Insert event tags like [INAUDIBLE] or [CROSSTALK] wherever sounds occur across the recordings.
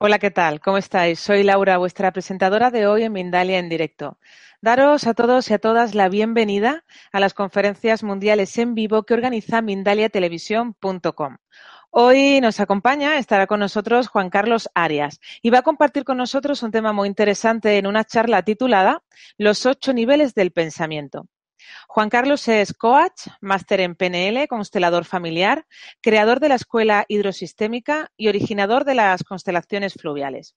Hola, ¿qué tal? ¿Cómo estáis? Soy Laura, vuestra presentadora de hoy en Mindalia en directo. Daros a todos y a todas la bienvenida a las conferencias mundiales en vivo que organiza mindaliatelevisión.com. Hoy nos acompaña, estará con nosotros Juan Carlos Arias y va a compartir con nosotros un tema muy interesante en una charla titulada Los ocho niveles del pensamiento. Juan Carlos es coach, máster en PNL, constelador familiar, creador de la Escuela Hidrosistémica y originador de las constelaciones fluviales.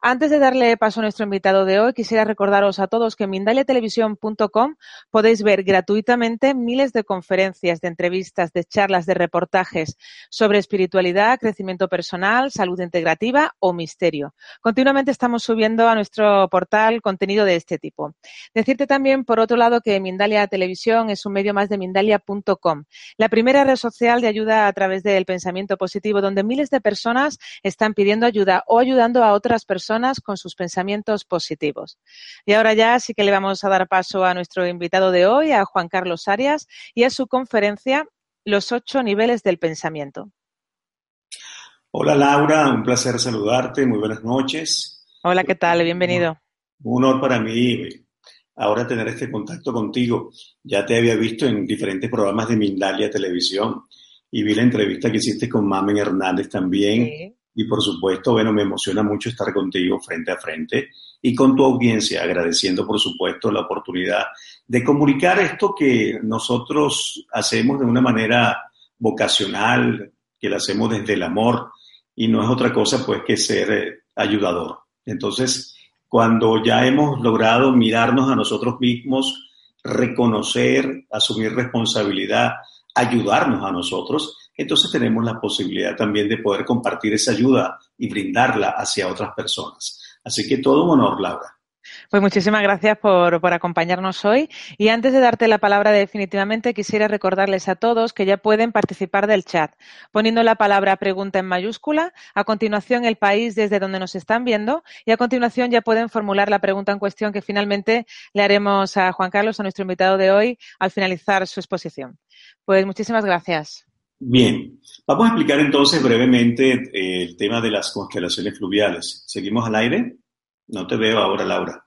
Antes de darle paso a nuestro invitado de hoy, quisiera recordaros a todos que en mindaliatelevisión.com podéis ver gratuitamente miles de conferencias, de entrevistas, de charlas, de reportajes sobre espiritualidad, crecimiento personal, salud integrativa o misterio. Continuamente estamos subiendo a nuestro portal contenido de este tipo. Decirte también, por otro lado, que Mindalia Televisión es un medio más de Mindalia.com, la primera red social de ayuda a través del pensamiento positivo, donde miles de personas están pidiendo ayuda o ayudando a otras personas con sus pensamientos positivos. Y ahora ya sí que le vamos a dar paso a nuestro invitado de hoy, a Juan Carlos Arias, y a su conferencia Los ocho niveles del pensamiento. Hola Laura, un placer saludarte, muy buenas noches. Hola, ¿qué tal? Bienvenido. Un honor para mí ahora tener este contacto contigo. Ya te había visto en diferentes programas de Mindalia Televisión y vi la entrevista que hiciste con Mamen Hernández también. Sí. Y por supuesto, bueno, me emociona mucho estar contigo frente a frente y con tu audiencia, agradeciendo por supuesto la oportunidad de comunicar esto que nosotros hacemos de una manera vocacional, que lo hacemos desde el amor y no es otra cosa pues que ser eh, ayudador. Entonces, cuando ya hemos logrado mirarnos a nosotros mismos, reconocer, asumir responsabilidad, ayudarnos a nosotros, entonces tenemos la posibilidad también de poder compartir esa ayuda y brindarla hacia otras personas. Así que todo un honor, Laura. Pues muchísimas gracias por, por, acompañarnos hoy. Y antes de darte la palabra definitivamente, quisiera recordarles a todos que ya pueden participar del chat, poniendo la palabra pregunta en mayúscula, a continuación el país desde donde nos están viendo y a continuación ya pueden formular la pregunta en cuestión que finalmente le haremos a Juan Carlos, a nuestro invitado de hoy, al finalizar su exposición. Pues muchísimas gracias. Bien, vamos a explicar entonces brevemente eh, el tema de las constelaciones fluviales. ¿Seguimos al aire? No te veo ahora, Laura.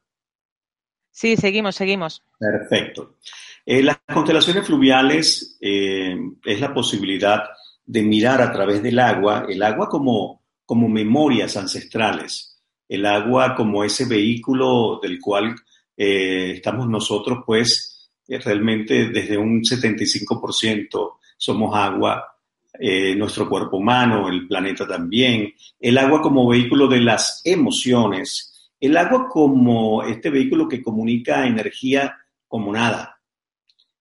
Sí, seguimos, seguimos. Perfecto. Eh, las constelaciones fluviales eh, es la posibilidad de mirar a través del agua, el agua como, como memorias ancestrales, el agua como ese vehículo del cual estamos nosotros, pues, realmente desde un 75% somos agua, eh, nuestro cuerpo humano, el planeta también, el agua como vehículo de las emociones, el agua como este vehículo que comunica energía como nada,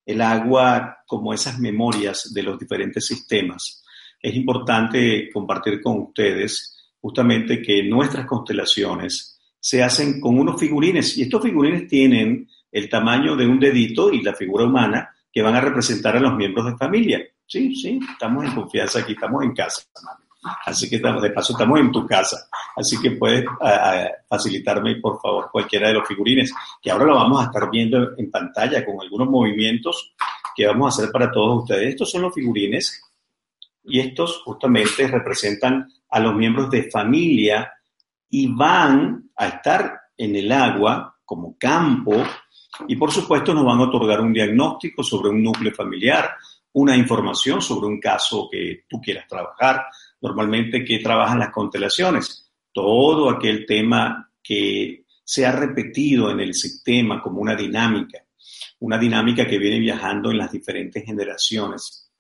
el agua como esas memorias de los diferentes sistemas. Es importante compartir con ustedes justamente que nuestras constelaciones se hacen con unos figurines y estos figurines tienen el tamaño de un dedito y la figura humana que van a representar a los miembros de familia. Sí, sí, estamos en confianza aquí, estamos en casa. Así que de paso estamos en tu casa. Así que puedes facilitarme, por favor, cualquiera de los figurines, que ahora lo vamos a estar viendo en pantalla con algunos movimientos que vamos a hacer para todos ustedes. Estos son los figurines y estos justamente representan a los miembros de familia y van a estar en el agua como campo y por supuesto nos van a otorgar un diagnóstico sobre un núcleo familiar, una información sobre un caso que tú quieras trabajar. Normalmente, ¿qué trabajan las constelaciones? Todo aquel tema que se ha repetido en el sistema como una dinámica, una dinámica que viene viajando en las diferentes generaciones.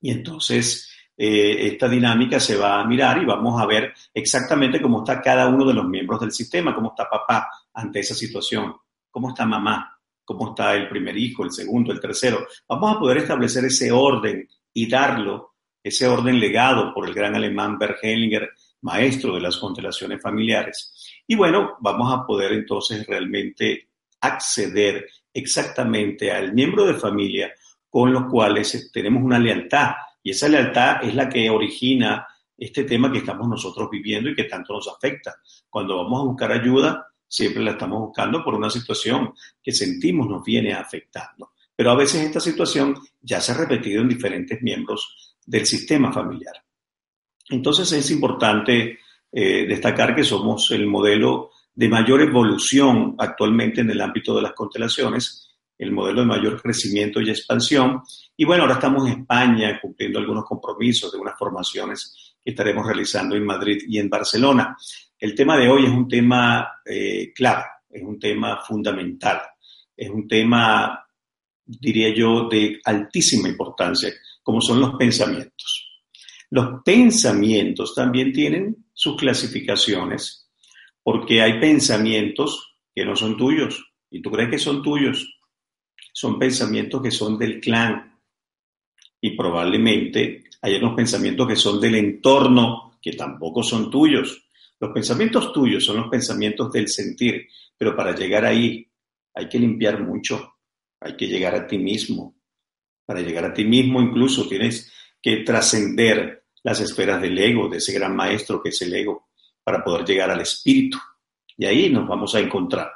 Y entonces eh, esta dinámica se va a mirar y vamos a ver exactamente cómo está cada uno de los miembros del sistema, cómo está papá ante esa situación, cómo está mamá, cómo está el primer hijo, el segundo, el tercero. Vamos a poder establecer ese orden y darlo, ese orden legado por el gran alemán Bert Hellinger, maestro de las constelaciones familiares. Y bueno, vamos a poder entonces realmente acceder exactamente al miembro de familia con los cuales tenemos una lealtad. Y esa lealtad es la que origina este tema que estamos nosotros viviendo y que tanto nos afecta. Cuando vamos a buscar ayuda, siempre la estamos buscando por una situación que sentimos nos viene afectando. Pero a veces esta situación ya se ha repetido en diferentes miembros del sistema familiar. Entonces es importante eh, destacar que somos el modelo de mayor evolución actualmente en el ámbito de las constelaciones, el modelo de mayor crecimiento y expansión. Y bueno, ahora estamos en España cumpliendo algunos compromisos de unas formaciones que estaremos realizando en Madrid y en Barcelona. El tema de hoy es un tema eh, clave, es un tema fundamental, es un tema, diría yo, de altísima importancia, como son los pensamientos. Los pensamientos también tienen sus clasificaciones, porque hay pensamientos que no son tuyos y tú crees que son tuyos. Son pensamientos que son del clan y probablemente hay unos pensamientos que son del entorno que tampoco son tuyos. Los pensamientos tuyos son los pensamientos del sentir, pero para llegar ahí hay que limpiar mucho, hay que llegar a ti mismo. Para llegar a ti mismo incluso tienes que trascender las esferas del ego, de ese gran maestro que es el ego, para poder llegar al espíritu. Y ahí nos vamos a encontrar.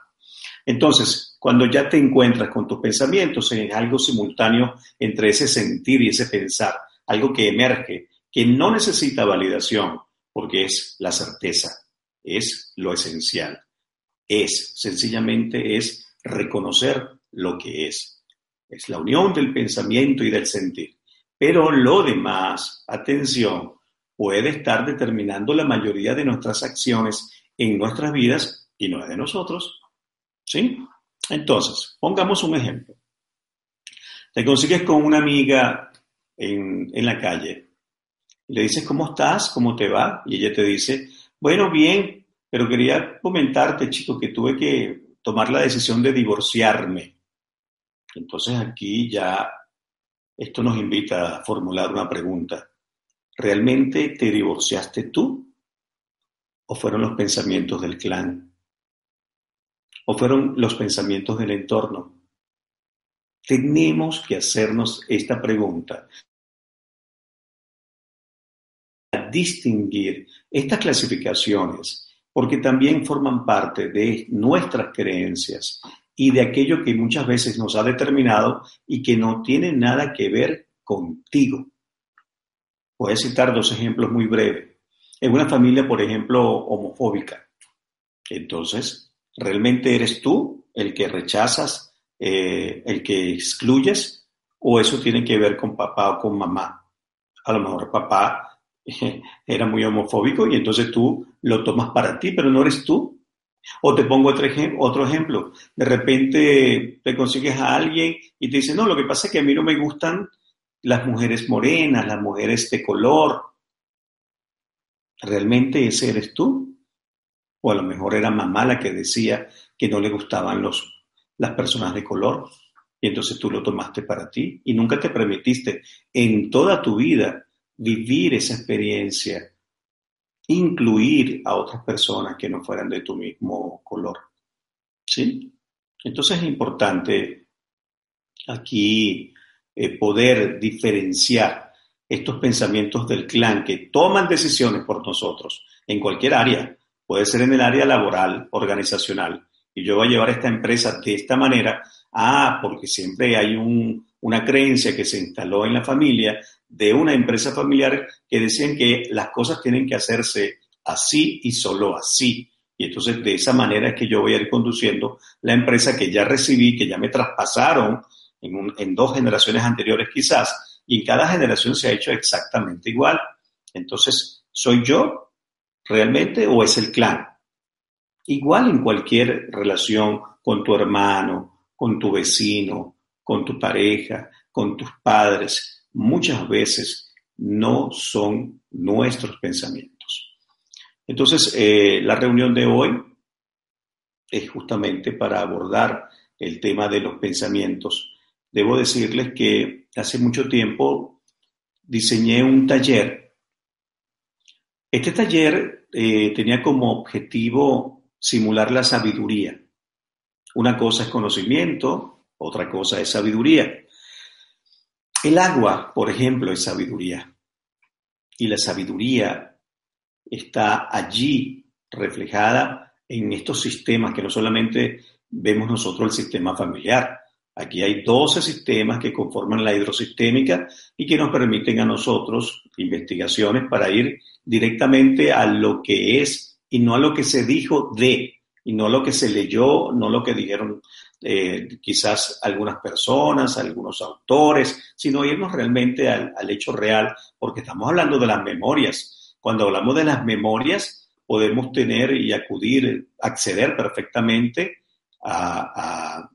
Entonces, cuando ya te encuentras con tus pensamientos en algo simultáneo entre ese sentir y ese pensar, algo que emerge, que no necesita validación, porque es la certeza, es lo esencial, es, sencillamente es reconocer lo que es. Es la unión del pensamiento y del sentir. Pero lo demás, atención, puede estar determinando la mayoría de nuestras acciones en nuestras vidas y no es de nosotros. ¿Sí? Entonces, pongamos un ejemplo. Te consigues con una amiga en, en la calle. Le dices, ¿cómo estás? ¿Cómo te va? Y ella te dice, bueno, bien, pero quería comentarte, chico, que tuve que tomar la decisión de divorciarme. Entonces aquí ya esto nos invita a formular una pregunta. ¿Realmente te divorciaste tú? ¿O fueron los pensamientos del clan? ¿O fueron los pensamientos del entorno? Tenemos que hacernos esta pregunta. Distinguir estas clasificaciones porque también forman parte de nuestras creencias y de aquello que muchas veces nos ha determinado y que no tiene nada que ver contigo. Voy a citar dos ejemplos muy breves. En una familia, por ejemplo, homofóbica. Entonces, ¿realmente eres tú el que rechazas, eh, el que excluyes? ¿O eso tiene que ver con papá o con mamá? A lo mejor papá [LAUGHS] era muy homofóbico y entonces tú lo tomas para ti, pero no eres tú. O te pongo otro, ejemplo. De repente te consigues a alguien y te dice, no, lo que pasa es que a mí no me gustan las mujeres morenas, las mujeres de color. ¿Realmente ese eres tú? O a lo mejor era mamá la que decía que no le gustaban los, las personas de color. Y entonces tú lo tomaste para ti y nunca te permitiste en toda tu vida vivir esa experiencia incluir a otras personas que no fueran de tu mismo color. ¿Sí? Entonces es importante aquí eh, poder diferenciar estos pensamientos del clan que toman decisiones por nosotros en cualquier área. Puede ser en el área laboral, organizacional. Y yo voy a llevar esta empresa de esta manera. Ah, porque siempre hay una creencia que se instaló en la familia de una empresa familiar que decían que las cosas tienen que hacerse así y solo así. Y entonces de esa manera es que yo voy a ir conduciendo la empresa que ya recibí, que ya me traspasaron en, en dos generaciones anteriores quizás, y en cada generación se ha hecho exactamente igual. Entonces, ¿soy yo realmente o es el clan? Igual en cualquier relación con tu hermano, con tu vecino, con tu pareja, con tus padres, muchas veces no son nuestros pensamientos. Entonces, eh, la reunión de hoy es justamente para abordar el tema de los pensamientos. Debo decirles que hace mucho tiempo diseñé un taller. Este taller eh, tenía como objetivo simular la sabiduría. Una cosa es conocimiento, otra cosa es sabiduría. El agua, por ejemplo, es sabiduría. Y la sabiduría está allí reflejada en estos sistemas que no solamente vemos nosotros el sistema familiar. Aquí hay 12 sistemas que conforman la hidrosistémica y que nos permiten a nosotros investigaciones para ir directamente a lo que es y no a lo que se dijo de, y no a lo que se leyó, no lo que dijeron eh, quizás algunas personas, algunos autores, sino irnos realmente al, al hecho real, porque estamos hablando de las memorias. Cuando hablamos de las memorias, podemos tener y acudir, acceder perfectamente a,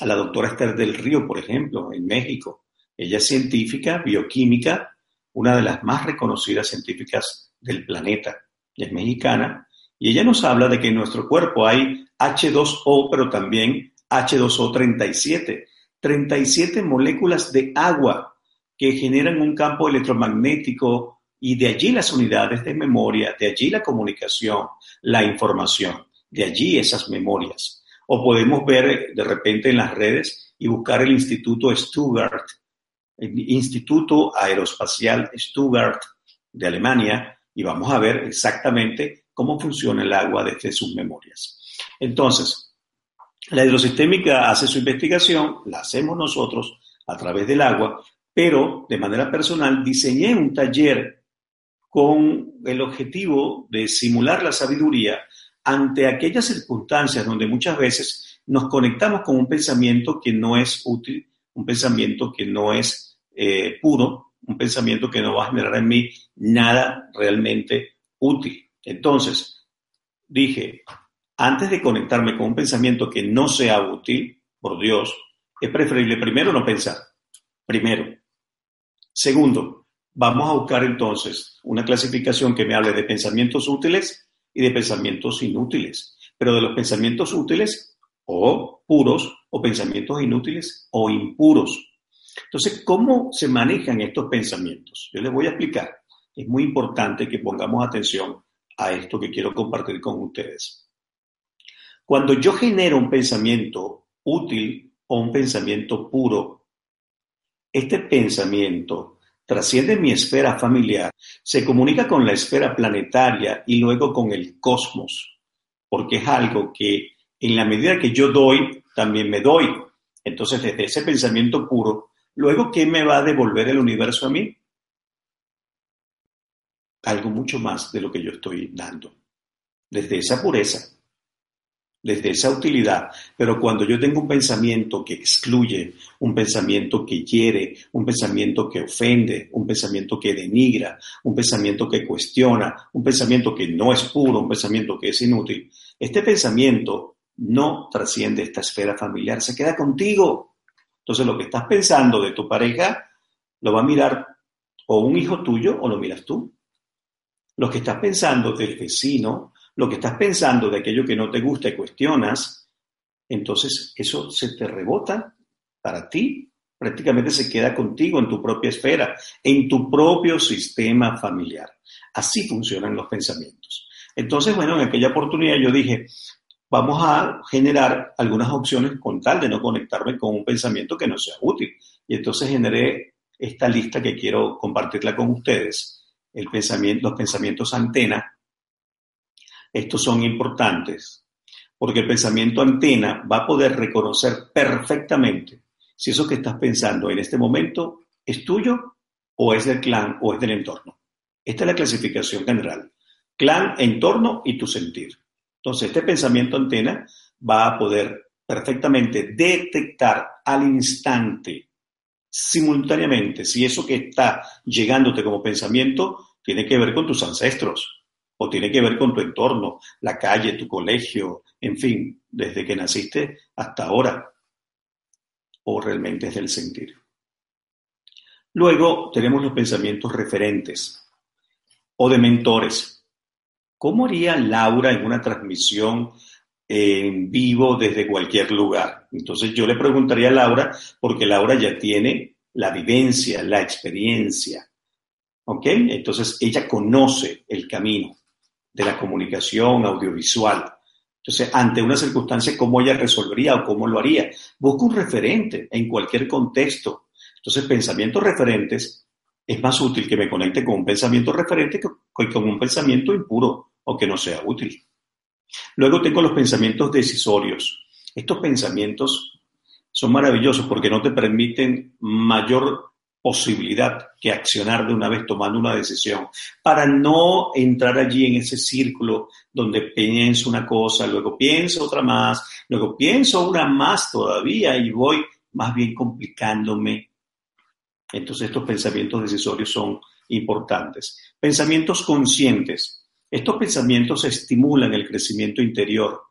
la doctora Esther del Río, por ejemplo, en México. Ella es científica, bioquímica, una de las más reconocidas científicas del planeta. Es mexicana. Y ella nos habla de que en nuestro cuerpo hay H2O, pero también H2O 37. 37 moléculas de agua que generan un campo electromagnético y de allí las unidades de memoria, de allí la comunicación, la información, de allí esas memorias. O podemos ver de repente en las redes y buscar el Instituto Stuttgart, el Instituto Aeroespacial Stuttgart de Alemania, y vamos a ver exactamente cómo funciona el agua desde sus memorias. Entonces, la hidrosistémica hace su investigación, la hacemos nosotros a través del agua, pero de manera personal diseñé un taller con el objetivo de simular la sabiduría ante aquellas circunstancias donde muchas veces nos conectamos con un pensamiento que no es útil, un pensamiento que no es eh, puro, un pensamiento que no va a generar en mí nada realmente útil. Entonces, dije, antes de conectarme con un pensamiento que no sea útil, por Dios, es preferible primero no pensar. Primero. Segundo, vamos a buscar entonces una clasificación que me hable de pensamientos útiles y de pensamientos inútiles, pero de los pensamientos útiles o puros o pensamientos inútiles o impuros. Entonces, ¿cómo se manejan estos pensamientos? Yo les voy a explicar. Es muy importante que pongamos atención a esto que quiero compartir con ustedes. Cuando yo genero un pensamiento útil o un pensamiento puro, este pensamiento trasciende mi esfera familiar, se comunica con la esfera planetaria y luego con el cosmos, porque es algo que en la medida que yo doy, también me doy. Entonces, desde ese pensamiento puro, luego, ¿qué me va a devolver el universo a mí? Algo mucho más de lo que yo estoy dando. Desde esa pureza, desde esa utilidad. Pero cuando yo tengo un pensamiento que excluye, un pensamiento que hiere, un pensamiento que ofende, un pensamiento que denigra, un pensamiento que cuestiona, un pensamiento que no es puro, un pensamiento que es inútil, este pensamiento no trasciende esta esfera familiar, se queda contigo. Entonces lo que estás pensando de tu pareja lo va a mirar o un hijo tuyo o lo miras tú. Lo que estás pensando del vecino, lo que estás pensando de aquello que no te gusta y cuestionas, entonces eso se te rebota para ti, prácticamente se queda contigo en tu propia esfera, en tu propio sistema familiar. Así funcionan los pensamientos. Entonces, bueno, en aquella oportunidad yo dije, vamos a generar algunas opciones con tal de no conectarme con un pensamiento que no sea útil. Y entonces generé esta lista que quiero compartirla con ustedes, los pensamientos antena, estos son importantes porque el pensamiento antena va a poder reconocer perfectamente si eso que estás pensando en este momento es tuyo o es del clan o es del entorno. Esta es la clasificación general. Clan, entorno y tu sentir. Entonces, este pensamiento antena va a poder perfectamente detectar al instante, simultáneamente, si eso que está llegándote como pensamiento tiene que ver con tus ancestros, o tiene que ver con tu entorno, la calle, tu colegio, en fin, desde que naciste hasta ahora, o realmente es del sentir. Luego tenemos los pensamientos referentes o de mentores. ¿Cómo haría Laura en una transmisión en vivo desde cualquier lugar? Entonces yo le preguntaría a Laura, porque Laura ya tiene la vivencia, la experiencia. ¿Ok? Entonces ella conoce el camino de la comunicación audiovisual. Entonces, ante una circunstancia, ¿cómo ella resolvería o cómo lo haría? Busca un referente en cualquier contexto. Entonces, pensamientos referentes es más útil que me conecte con un pensamiento referente que con un pensamiento impuro o que no sea útil. Luego tengo los pensamientos decisorios. Estos pensamientos son maravillosos porque no te permiten mayor posibilidad que accionar de una vez tomando una decisión, para no entrar allí en ese círculo donde pienso una cosa, luego pienso otra más, luego pienso una más todavía y voy más bien complicándome. Entonces estos pensamientos decisorios son importantes. Pensamientos conscientes. Estos pensamientos estimulan el crecimiento interior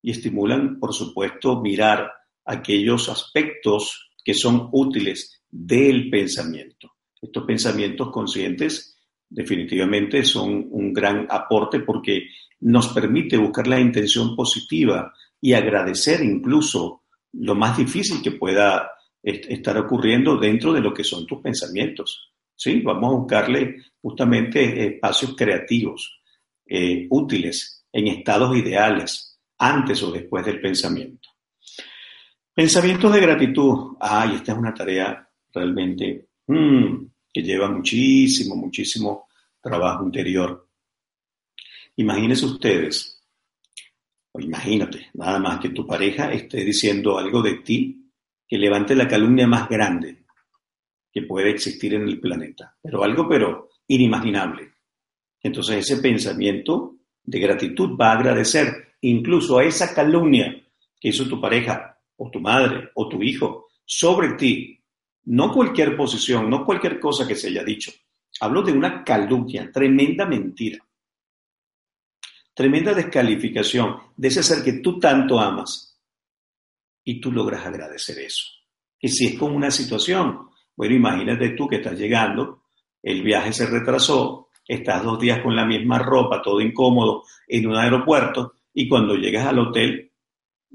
y estimulan, por supuesto, mirar aquellos aspectos que son útiles del pensamiento. Estos pensamientos conscientes definitivamente son un gran aporte porque nos permite buscar la intención positiva y agradecer incluso lo más difícil que pueda estar ocurriendo dentro de lo que son tus pensamientos. ¿sí? Vamos a buscarle justamente espacios creativos, eh, útiles, en estados ideales, antes o después del pensamiento. Pensamientos de gratitud. Ay, esta es una tarea realmente mm, que lleva muchísimo, muchísimo trabajo interior. Imagínense ustedes, o imagínate, nada más que tu pareja esté diciendo algo de ti que levante la calumnia más grande que puede existir en el planeta, pero algo pero inimaginable. Entonces ese pensamiento de gratitud va a agradecer incluso a esa calumnia que hizo tu pareja o tu madre o tu hijo sobre ti no cualquier posición, no cualquier cosa que se haya dicho. Hablo de una calumnia, tremenda mentira, tremenda descalificación de ese ser que tú tanto amas y tú logras agradecer eso. Y si es como una situación, bueno, imagínate tú que estás llegando, el viaje se retrasó, estás dos días con la misma ropa, todo incómodo, en un aeropuerto, y cuando llegas al hotel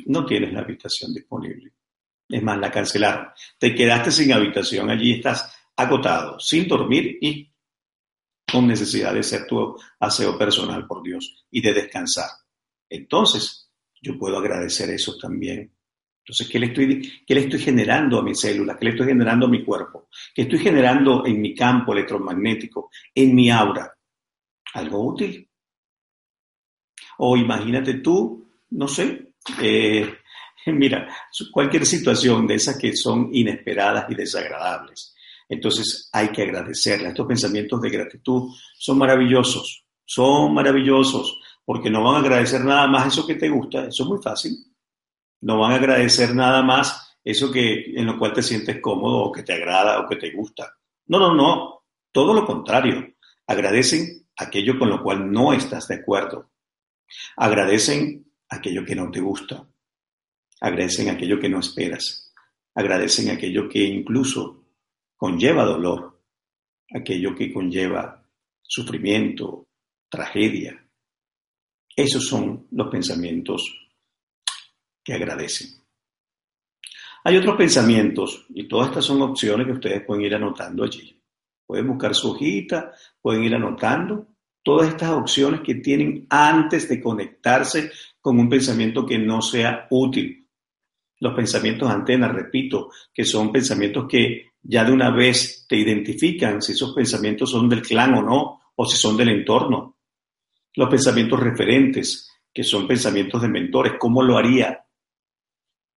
no tienes la habitación disponible. Es más, la cancelaron. Te quedaste sin habitación allí, estás agotado, sin dormir y con necesidad de ser tu aseo personal, por Dios, y de descansar. Entonces, yo puedo agradecer eso también. Entonces, ¿qué le, estoy, ¿qué le estoy generando a mis células? ¿Qué le estoy generando a mi cuerpo? ¿Qué estoy generando en mi campo electromagnético, en mi aura? ¿Algo útil? O imagínate tú, no sé, eh, [LAUGHS] Mira, cualquier situación de esas que son inesperadas y desagradables. Entonces hay que agradecerla. Estos pensamientos de gratitud son maravillosos, son maravillosos, porque no van a agradecer nada más eso que te gusta, eso es muy fácil. No van a agradecer nada más eso que en lo cual te sientes cómodo o que te agrada o que te gusta. No, no, no, todo lo contrario. Agradecen aquello con lo cual no estás de acuerdo. Agradecen aquello que no te gusta agradecen aquello que no esperas, agradecen aquello que incluso conlleva dolor, aquello que conlleva sufrimiento, tragedia. Esos son los pensamientos que agradecen. Hay otros pensamientos y todas estas son opciones que ustedes pueden ir anotando allí. Pueden buscar su hojita, pueden ir anotando todas estas opciones que tienen antes de conectarse con un pensamiento que no sea útil los pensamientos antenas, repito, que son pensamientos que ya de una vez te identifican si esos pensamientos son del clan o no, o si son del entorno. Los pensamientos referentes, que son pensamientos de mentores, ¿cómo lo haría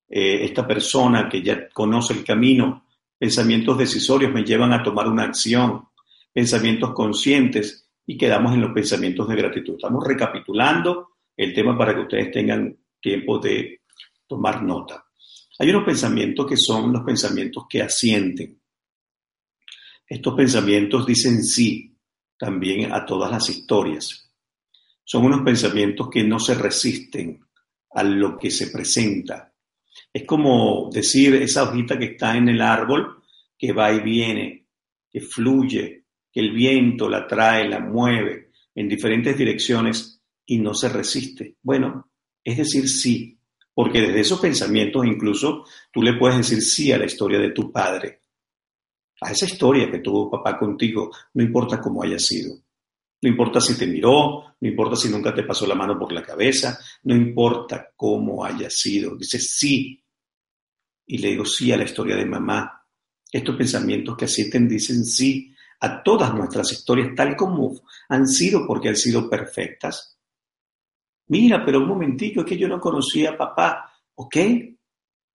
eh, esta persona que ya conoce el camino? Pensamientos decisorios me llevan a tomar una acción, pensamientos conscientes y quedamos en los pensamientos de gratitud. Estamos recapitulando el tema para que ustedes tengan tiempo de tomar nota. Hay unos pensamientos que son los pensamientos que asienten. Estos pensamientos dicen sí también a todas las historias. son unos pensamientos que no se resisten a lo que se presenta. Es como decir esa hojita que está en el árbol, que va y viene, que fluye, que el viento la trae, la mueve en diferentes direcciones y no se resiste. Bueno, es decir sí, porque desde esos pensamientos incluso tú le puedes decir sí a la historia de tu padre, a esa historia que tuvo papá contigo, no importa cómo haya sido. No importa si te miró, no importa si nunca te pasó la mano por la cabeza, no importa cómo haya sido. Dice sí. Y le digo sí a la historia de mamá. Estos pensamientos que asisten dicen sí a todas nuestras historias tal como han sido porque han sido perfectas. Mira, pero un momentito, es que yo no conocía a papá. ¿Ok?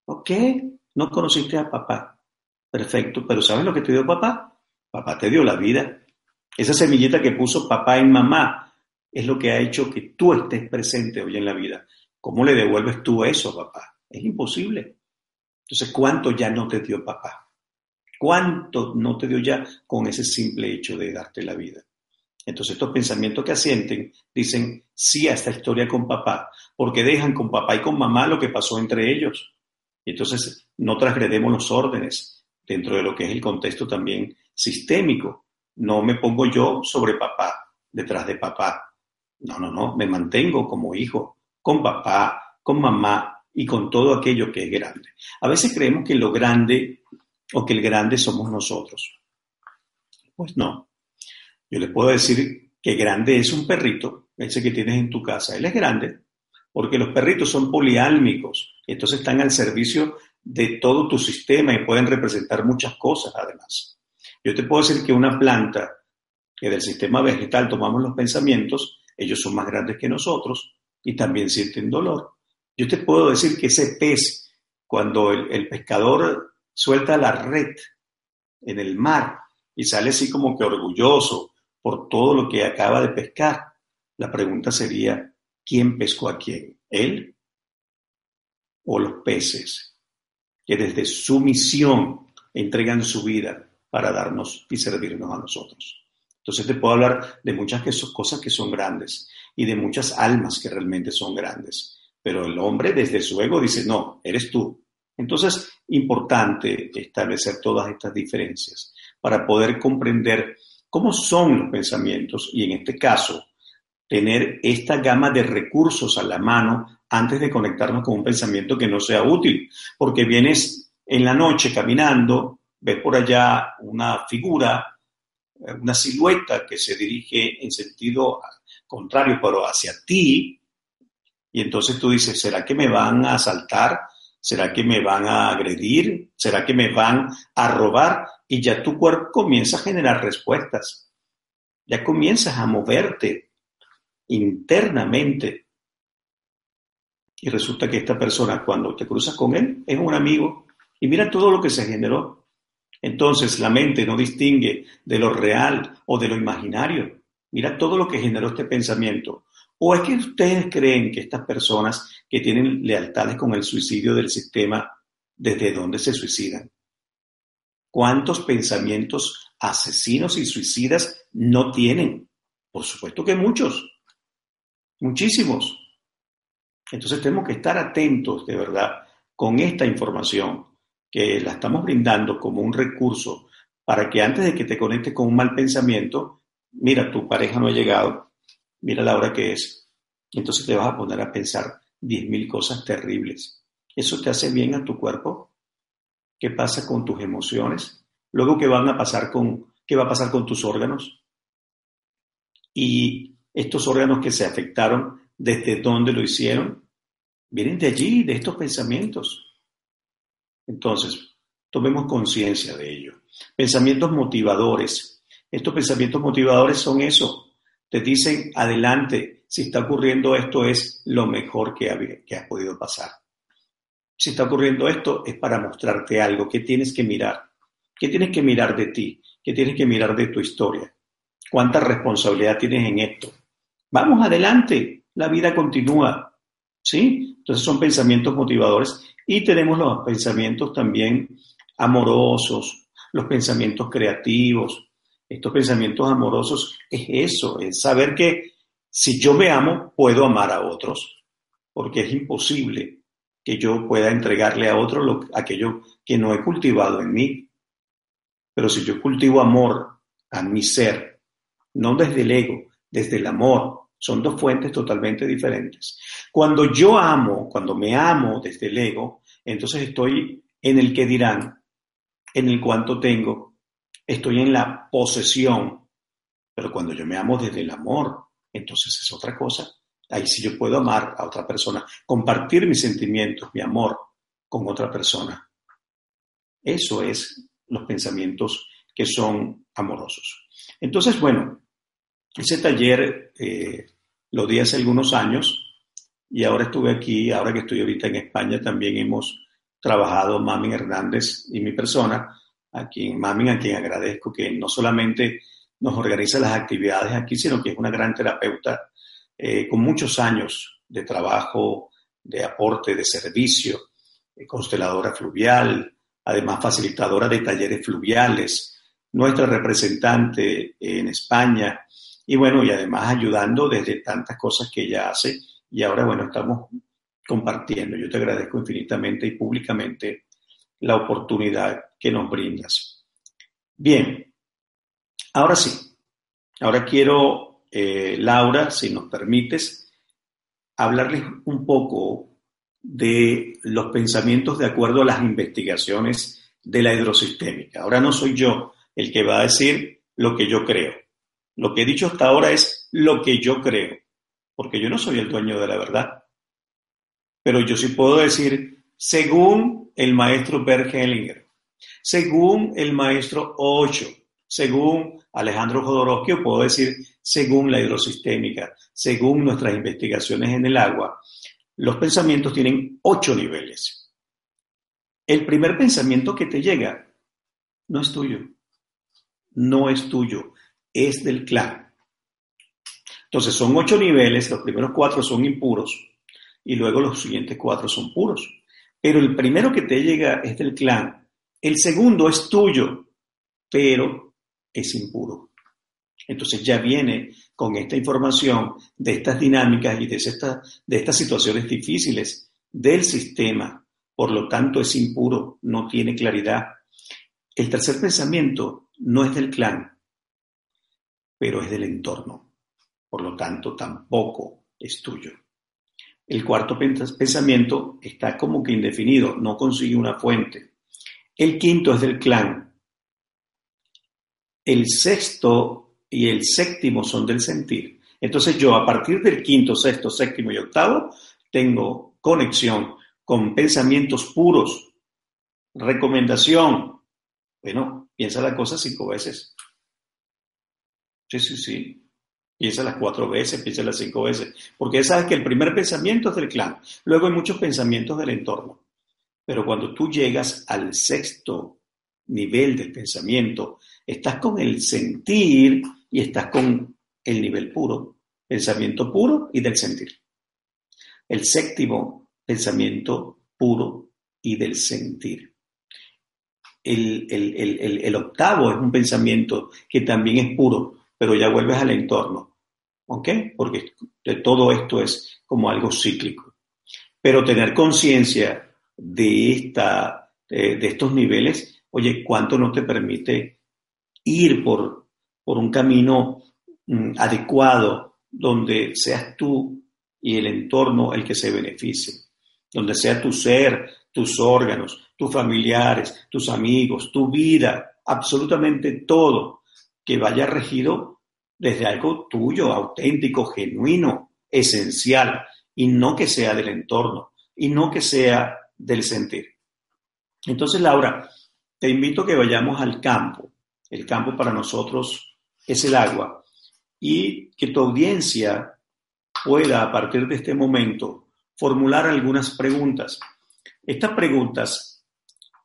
¿Ok? No conociste a papá. Perfecto, pero ¿sabes lo que te dio papá? Papá te dio la vida. Esa semillita que puso papá en mamá es lo que ha hecho que tú estés presente hoy en la vida. ¿Cómo le devuelves tú eso, papá? Es imposible. Entonces, ¿cuánto ya no te dio papá? ¿Cuánto no te dio ya con ese simple hecho de darte la vida? Entonces, estos pensamientos que asienten dicen sí a esta historia con papá, porque dejan con papá y con mamá lo que pasó entre ellos. Entonces, no transgredemos los órdenes, dentro de lo que es el contexto también sistémico. No me pongo yo sobre papá, detrás de papá. No, no, no, me mantengo como hijo, con papá, con mamá y con todo aquello que es grande. A veces creemos que lo grande o que el grande somos nosotros. Pues no. Yo les puedo decir que grande es un perrito, ese que tienes en tu casa. Él es grande porque los perritos son poliálmicos, entonces están al servicio de todo tu sistema y pueden representar muchas cosas además. Yo te puedo decir que una planta, que del sistema vegetal tomamos los pensamientos, ellos son más grandes que nosotros y también sienten dolor. Yo te puedo decir que ese pez, cuando el, pescador suelta la red en el mar y sale así como que orgulloso por todo lo que acaba de pescar, la pregunta sería, ¿quién pescó a quién? ¿Él o los peces? que desde su misión entregan su vida para darnos y servirnos a nosotros. Entonces te puedo hablar de muchas cosas que son grandes y de muchas almas que realmente son grandes. Pero el hombre desde su ego dice, no, eres tú. Entonces, importante establecer todas estas diferencias para poder comprender cómo son los pensamientos y en este caso, tener esta gama de recursos a la mano antes de conectarnos con un pensamiento que no sea útil, porque vienes en la noche caminando, ves por allá una figura, eh, una silueta que se dirige en sentido contrario, pero hacia ti, y entonces tú dices, ¿será que me van a asaltar? ¿Será que me van a agredir? ¿Será que me van a robar? Y ya tu cuerpo comienza a generar respuestas. Ya comienzas a moverte internamente. Y resulta que esta persona, cuando te cruzas con él, es un amigo. Y mira todo lo que se generó. Entonces la mente no distingue de lo real o de lo imaginario. Mira todo lo que generó este pensamiento. ¿O es que ustedes creen que estas personas que tienen lealtades con el suicidio del sistema, desde dónde se suicidan? ¿Cuántos pensamientos asesinos y suicidas no tienen? Por supuesto que muchos. Muchísimos. Entonces tenemos que estar atentos de verdad con esta información que la estamos brindando como un recurso para que antes de que te conectes con un mal pensamiento, mira, tu pareja no ha llegado, mira la hora que es, entonces te vas a poner a pensar diez mil cosas terribles. ¿Eso te hace bien a tu cuerpo? ¿Qué pasa con tus emociones? Luego, ¿qué van a pasar con, qué va a pasar con tus órganos? Y estos órganos que se afectaron, ¿desde dónde lo hicieron? Vienen de allí, de estos pensamientos. Entonces, tomemos conciencia de ello. Pensamientos motivadores. Estos pensamientos motivadores son eso. Te dicen, adelante, si está ocurriendo esto es lo mejor que, que has podido pasar. Si está ocurriendo esto es para mostrarte algo que tienes que mirar. ¿Qué tienes que mirar de ti? ¿Qué tienes que mirar de tu historia? ¿Cuánta responsabilidad tienes en esto? Vamos adelante, la vida continúa. ¿Sí? Entonces son pensamientos motivadores y tenemos los pensamientos también amorosos, los pensamientos creativos. Estos pensamientos amorosos es eso, es saber que Si yo me amo, puedo amar a otros, porque es imposible que yo pueda entregarle a otro lo, aquello que no he cultivado en mí. Pero si yo cultivo amor a mi ser, no desde el ego, desde el amor, son dos fuentes totalmente diferentes. Cuando yo amo, cuando me amo desde el ego, entonces estoy en el que dirán, en el cuanto tengo, estoy en la posesión. Pero cuando yo me amo desde el amor, entonces es otra cosa. Ahí sí yo puedo amar a otra persona, compartir mis sentimientos, mi amor con otra persona. Eso es los pensamientos que son amorosos. Entonces, bueno, ese taller eh, lo di hace algunos años y ahora estuve aquí, ahora que estoy ahorita en España, también hemos trabajado Mami Hernández y mi persona, a quien Mami, a quien agradezco que no solamente nos organiza las actividades aquí, sino que es una gran terapeuta eh, con muchos años de trabajo, de aporte, de servicio, eh, consteladora fluvial, además facilitadora de talleres fluviales, nuestra representante en España y bueno, y además ayudando desde tantas cosas que ella hace y ahora bueno, estamos compartiendo. Yo te agradezco infinitamente y públicamente la oportunidad que nos brindas. Bien, ahora sí, ahora quiero eh, Laura, si nos permites, hablarles un poco de los pensamientos de acuerdo a las investigaciones de la hidrosistémica. Ahora no soy yo el que va a decir lo que yo creo. Lo que he dicho hasta ahora es lo que yo creo, porque yo no soy el dueño de la verdad. Pero yo sí puedo decir, según el maestro Bert Hellinger, según el maestro Ocho, según Alejandro Jodorowsky, o puedo decir según la hidrosistémica, según nuestras investigaciones en el agua, los pensamientos tienen ocho niveles. El primer pensamiento que te llega no es tuyo, no es tuyo, es del clan. Entonces son ocho niveles, los primeros cuatro son impuros y luego los siguientes cuatro son puros. Pero el primero que te llega es del clan, el segundo es tuyo, pero es impuro. Entonces ya viene con esta información de estas dinámicas y de, de estas situaciones difíciles del sistema. Por lo tanto, es impuro, no tiene claridad. El tercer pensamiento no es del clan, pero es del entorno. Por lo tanto, tampoco es tuyo. El cuarto pensamiento está como que indefinido, no consigue una fuente. El quinto es del clan. El sexto y el séptimo son del sentir. Entonces yo a partir del quinto, sexto, séptimo y octavo tengo conexión con pensamientos puros. Recomendación. Bueno, piensa la cosa cinco veces. Sí, sí, sí. Piensa las cuatro veces, piensa las cinco veces. Porque ya sabes que el primer pensamiento es del clan. Luego hay muchos pensamientos del entorno. Pero cuando tú llegas al sexto nivel del pensamiento, estás con el sentir y estás con el nivel puro, pensamiento puro y del sentir. El séptimo, pensamiento puro y del sentir. El, octavo es un pensamiento que también es puro, pero ya vuelves al entorno. ¿Ok? Porque todo esto es como algo cíclico. Pero tener conciencia de, esta, de estos niveles, oye, ¿cuánto no te permite ir por, por un camino mm, adecuado donde seas tú y el entorno el que se beneficie, donde sea tu ser, tus órganos, tus familiares, tus amigos, tu vida, absolutamente todo que vaya regido desde algo tuyo, auténtico, genuino, esencial, y no que sea del entorno, y no que sea del sentir. Entonces, Laura, te invito a que vayamos al campo. El campo para nosotros es el agua. Y que tu audiencia pueda a partir de este momento formular algunas preguntas. Estas preguntas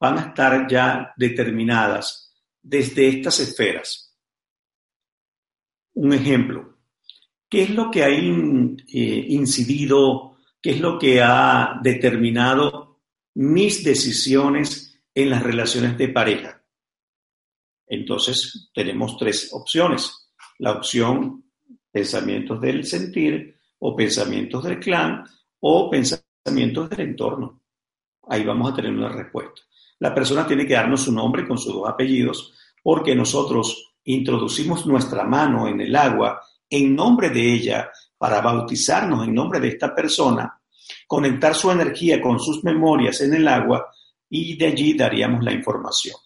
van a estar ya determinadas desde estas esferas. Un ejemplo, ¿qué es lo que ha eh, incidido, qué es lo que ha determinado mis decisiones en las relaciones de pareja? Entonces, tenemos tres opciones. La opción pensamientos del sentir o pensamientos del clan o pensamientos del entorno. Ahí vamos a tener una respuesta. La persona tiene que darnos su nombre con sus dos apellidos porque nosotros introducimos nuestra mano en el agua en nombre de ella para bautizarnos en nombre de esta persona, conectar su energía con sus memorias en el agua y de allí daríamos la información.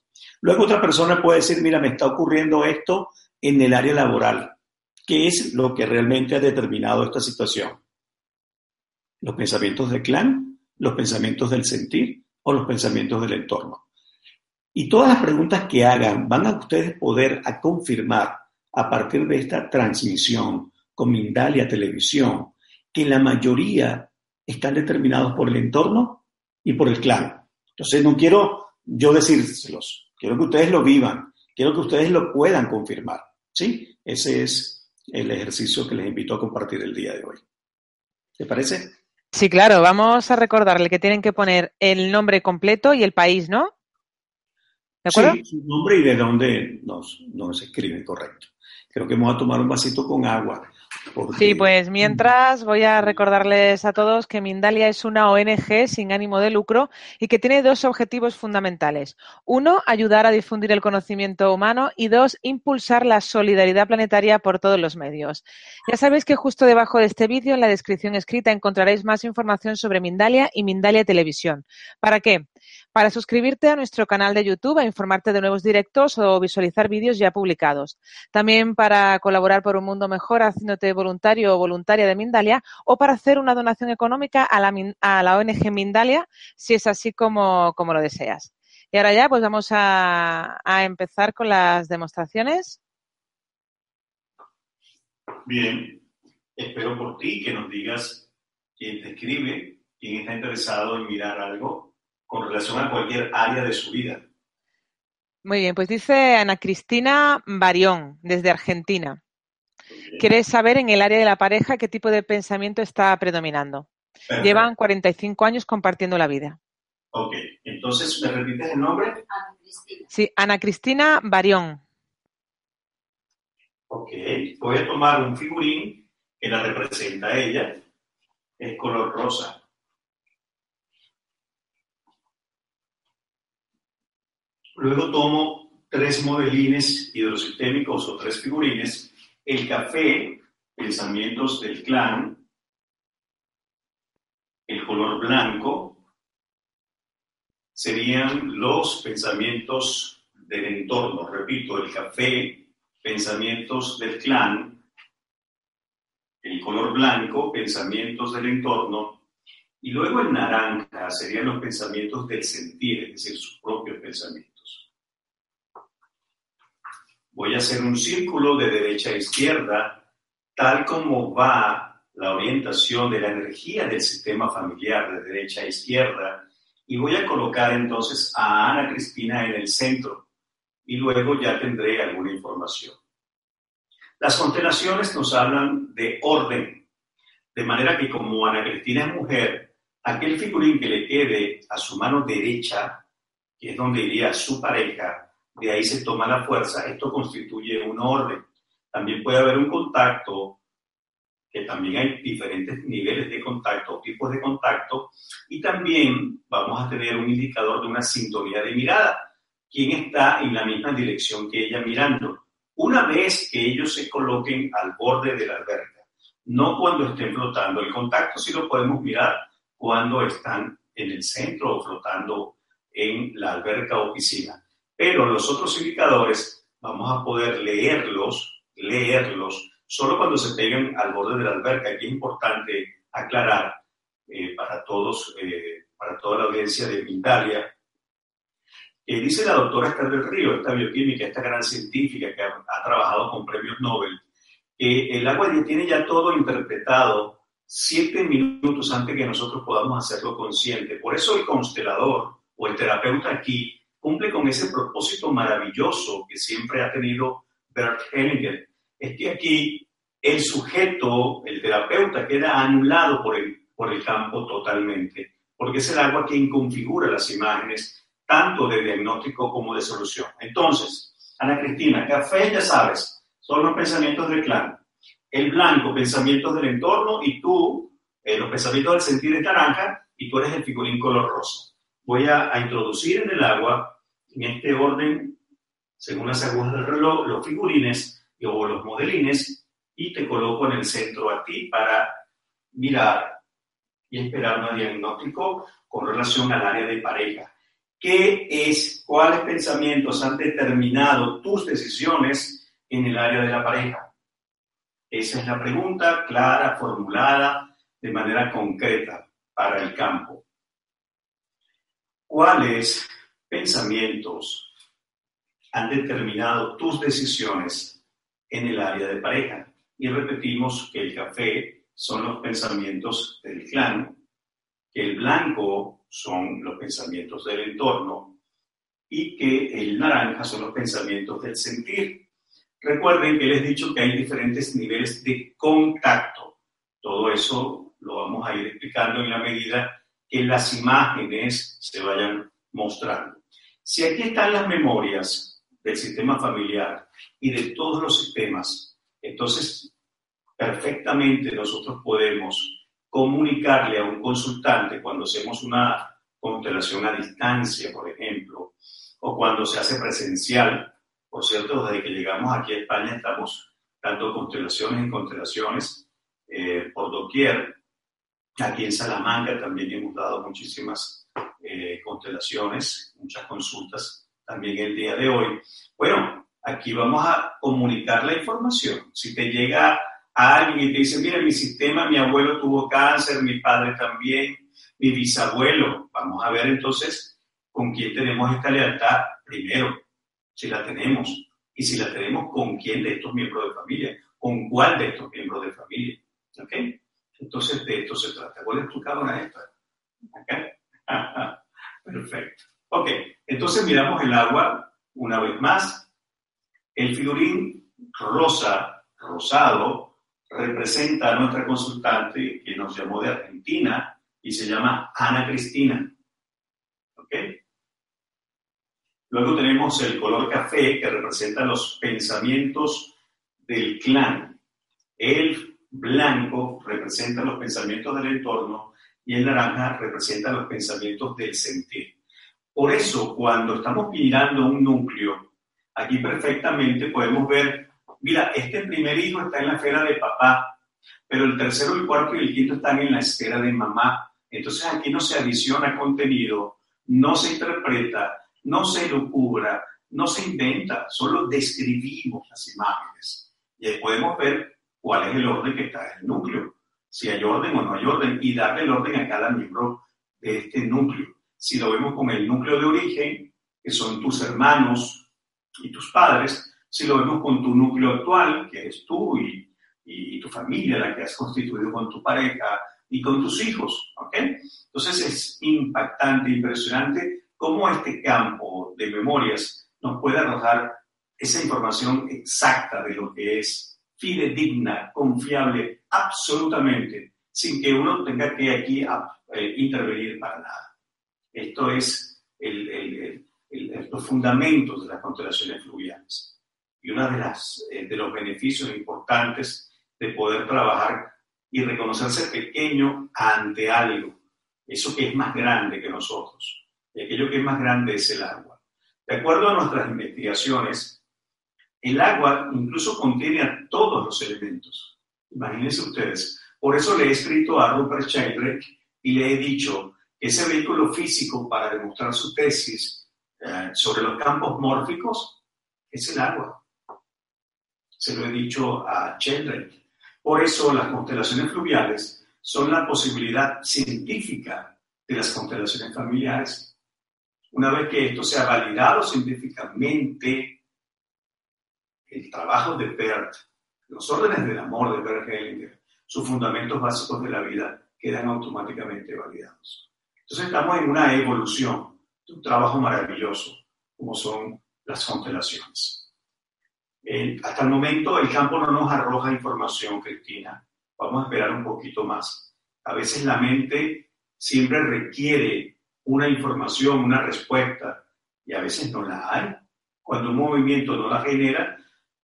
Luego otra persona puede decir, mira, me está ocurriendo esto en el área laboral. ¿Qué es lo que realmente ha determinado esta situación? ¿Los pensamientos del clan? ¿Los pensamientos del sentir? ¿O los pensamientos del entorno? Y todas las preguntas que hagan van a ustedes poder a confirmar a partir de esta transmisión con Mindalia Televisión que la mayoría están determinados por el entorno y por el clan. Entonces no quiero yo decírselos, quiero que ustedes lo vivan, quiero que ustedes lo puedan confirmar. ¿Sí? Ese es el ejercicio que les invito a compartir el día de hoy. ¿Te parece? Sí, claro. Vamos a recordarle que tienen que poner el nombre completo y el país, ¿no? ¿De acuerdo? Sí, su nombre y de dónde nos, nos escriben, correcto. Creo que vamos a tomar un vasito con agua. Sí, pues mientras voy a recordarles a todos que Mindalia es una ONG sin ánimo de lucro y que tiene dos objetivos fundamentales. Uno, ayudar a difundir el conocimiento humano y dos, impulsar la solidaridad planetaria por todos los medios. Ya sabéis que justo debajo de este vídeo, en la descripción escrita, encontraréis más información sobre Mindalia y Mindalia Televisión. ¿Para qué? Para suscribirte a nuestro canal de YouTube, a informarte de nuevos directos o visualizar vídeos ya publicados. También para colaborar por un mundo mejor haciéndote voluntario o voluntaria de Mindalia o para hacer una donación económica a la, ONG Mindalia si es así como, lo deseas. Y ahora ya, pues vamos a, a empezar con las demostraciones. Bien, espero por ti que nos digas quién te escribe, quién está interesado en mirar algo con relación a cualquier área de su vida. Muy bien, pues dice Ana Cristina Barión, desde Argentina. Quiere saber en el área de la pareja qué tipo de pensamiento está predominando. Llevan 45 años compartiendo la vida. Ok, entonces, ¿me repites el nombre? Ana Cristina. Sí, Ana Cristina Barión. Ok, voy a tomar un figurín que la representa a ella. Es color rosa. Luego tomo tres modelines hidrosistémicos o tres figurines. El café, pensamientos del clan. El color blanco serían los pensamientos del entorno. Repito, el café, pensamientos del clan. El color blanco, pensamientos del entorno. Y luego el naranja serían los pensamientos del sentir, es decir, sus propios pensamientos voy a hacer un círculo de derecha a izquierda, tal como va la orientación de la energía del sistema familiar de derecha a izquierda, y voy a colocar entonces a Ana Cristina en el centro, y luego ya tendré alguna información. Las constelaciones nos hablan de orden, de manera que como Ana Cristina es mujer, aquel figurín que le quede a su mano derecha, que es donde iría su pareja, de ahí se toma la fuerza, esto constituye un orden. También puede haber un contacto, que también hay diferentes niveles de contacto, tipos de contacto, y también vamos a tener un indicador de una sintonía de mirada. ¿Quién está en la misma dirección que ella mirando? Una vez que ellos se coloquen al borde de la alberca, no cuando estén flotando. El contacto sí lo podemos mirar cuando están en el centro o flotando en la alberca o piscina. Pero los otros indicadores vamos a poder leerlos, leerlos, solo cuando se peguen al borde de la alberca. Aquí es importante aclarar eh, para todos, eh, para toda la audiencia de Mindalia, que dice la doctora Esther del Río, esta bioquímica, esta gran científica que ha, ha trabajado con premios Nobel, que el agua tiene ya todo interpretado siete minutos antes que nosotros podamos hacerlo consciente. Por eso el constelador o el terapeuta aquí cumple con ese propósito maravilloso que siempre ha tenido Bert Hellinger. Es que aquí el sujeto, el terapeuta, queda anulado por el, por el campo totalmente, porque es el agua quien configura las imágenes, tanto de diagnóstico como de solución. Entonces, Ana Cristina, café, ya sabes, son los pensamientos del clan. el blanco, pensamientos del entorno, y tú, eh, los pensamientos del sentir es naranja, y tú eres el figurín color rosa. Voy a, introducir en el agua, en este orden, según las agujas del reloj, los figurines o los modelines, y te coloco en el centro a ti para mirar y esperar un diagnóstico con relación al área de pareja. ¿Qué es, cuáles pensamientos han determinado tus decisiones en el área de la pareja? Esa es la pregunta clara, formulada de manera concreta para el campo. ¿Cuáles pensamientos han determinado tus decisiones en el área de pareja? Y repetimos que el café son los pensamientos del clan, que el blanco son los pensamientos del entorno y que el naranja son los pensamientos del sentir. Recuerden que les he dicho que hay diferentes niveles de contacto. Todo eso lo vamos a ir explicando en la medida que las imágenes se vayan mostrando. Si aquí están las memorias del sistema familiar y de todos los sistemas, entonces perfectamente nosotros podemos comunicarle a un consultante cuando hacemos una constelación a distancia, por ejemplo, o cuando se hace presencial. Por cierto, desde que llegamos aquí a España estamos dando constelaciones y constelaciones eh, por doquier. Aquí en Salamanca también hemos dado muchísimas eh, constelaciones, muchas consultas también el día de hoy. Bueno, aquí vamos a comunicar la información. Si te llega a alguien y te dice, mira, mi sistema, mi abuelo tuvo cáncer, mi padre también, mi bisabuelo. Vamos a ver entonces con quién tenemos esta lealtad primero, si la tenemos, y si la tenemos con quién de estos miembros de familia, con cuál de estos miembros de familia. ¿Ok? Entonces de esto se trata. ¿Cuál es tu cabrona esta? Perfecto. Ok, entonces miramos el agua una vez más. El figurín rosa, rosado, representa a nuestra consultante que nos llamó de Argentina y se llama Ana Cristina. ¿Ok? Luego tenemos el color café que representa los pensamientos del clan. El blanco representa los pensamientos del entorno y el naranja representa los pensamientos del sentir. Por eso, cuando estamos mirando un núcleo, aquí perfectamente podemos ver mira, este primer hijo está en la esfera de papá, pero el tercero, el cuarto y el quinto están en la esfera de mamá. Entonces aquí no se adiciona contenido, no se interpreta, no se lucubra, no se inventa, solo describimos las imágenes. Y ahí podemos ver cuál es el orden que está en el núcleo, si hay orden o no hay orden, y darle el orden a cada miembro de este núcleo. Si lo vemos con el núcleo de origen, que son tus hermanos y tus padres, si lo vemos con tu núcleo actual, que es tú y, tu familia, la que has constituido con tu pareja y con tus hijos, ¿ok? Entonces es impactante, impresionante cómo este campo de memorias nos puede arrojar esa información exacta de lo que es fidedigna, confiable, absolutamente, sin que uno tenga que aquí eh, intervenir para nada. Esto es los fundamentos de las constelaciones fluviales y uno de, las, eh, de los beneficios importantes de poder trabajar y reconocerse pequeño ante algo, eso que es más grande que nosotros. Y aquello que es más grande es el agua. De acuerdo a nuestras investigaciones, el agua incluso contiene a todos los elementos. Imagínense ustedes. Por eso le he escrito a Rupert Sheldrake y le he dicho que ese vehículo físico para demostrar su tesis eh, sobre los campos mórficos es el agua se lo he dicho a Sheldrake. Por eso las constelaciones fluviales son la posibilidad científica de las constelaciones familiares. Una vez que esto sea validado científicamente, el trabajo de Bert, los órdenes del amor de Bert Hellinger, sus fundamentos básicos de la vida quedan automáticamente validados. Entonces estamos en una evolución de un trabajo maravilloso, como son las constelaciones hasta el momento el campo no nos arroja información, Cristina. Vamos a esperar un poquito más. A veces la mente siempre requiere una información, una respuesta, y a veces no la hay. Cuando un movimiento no la genera,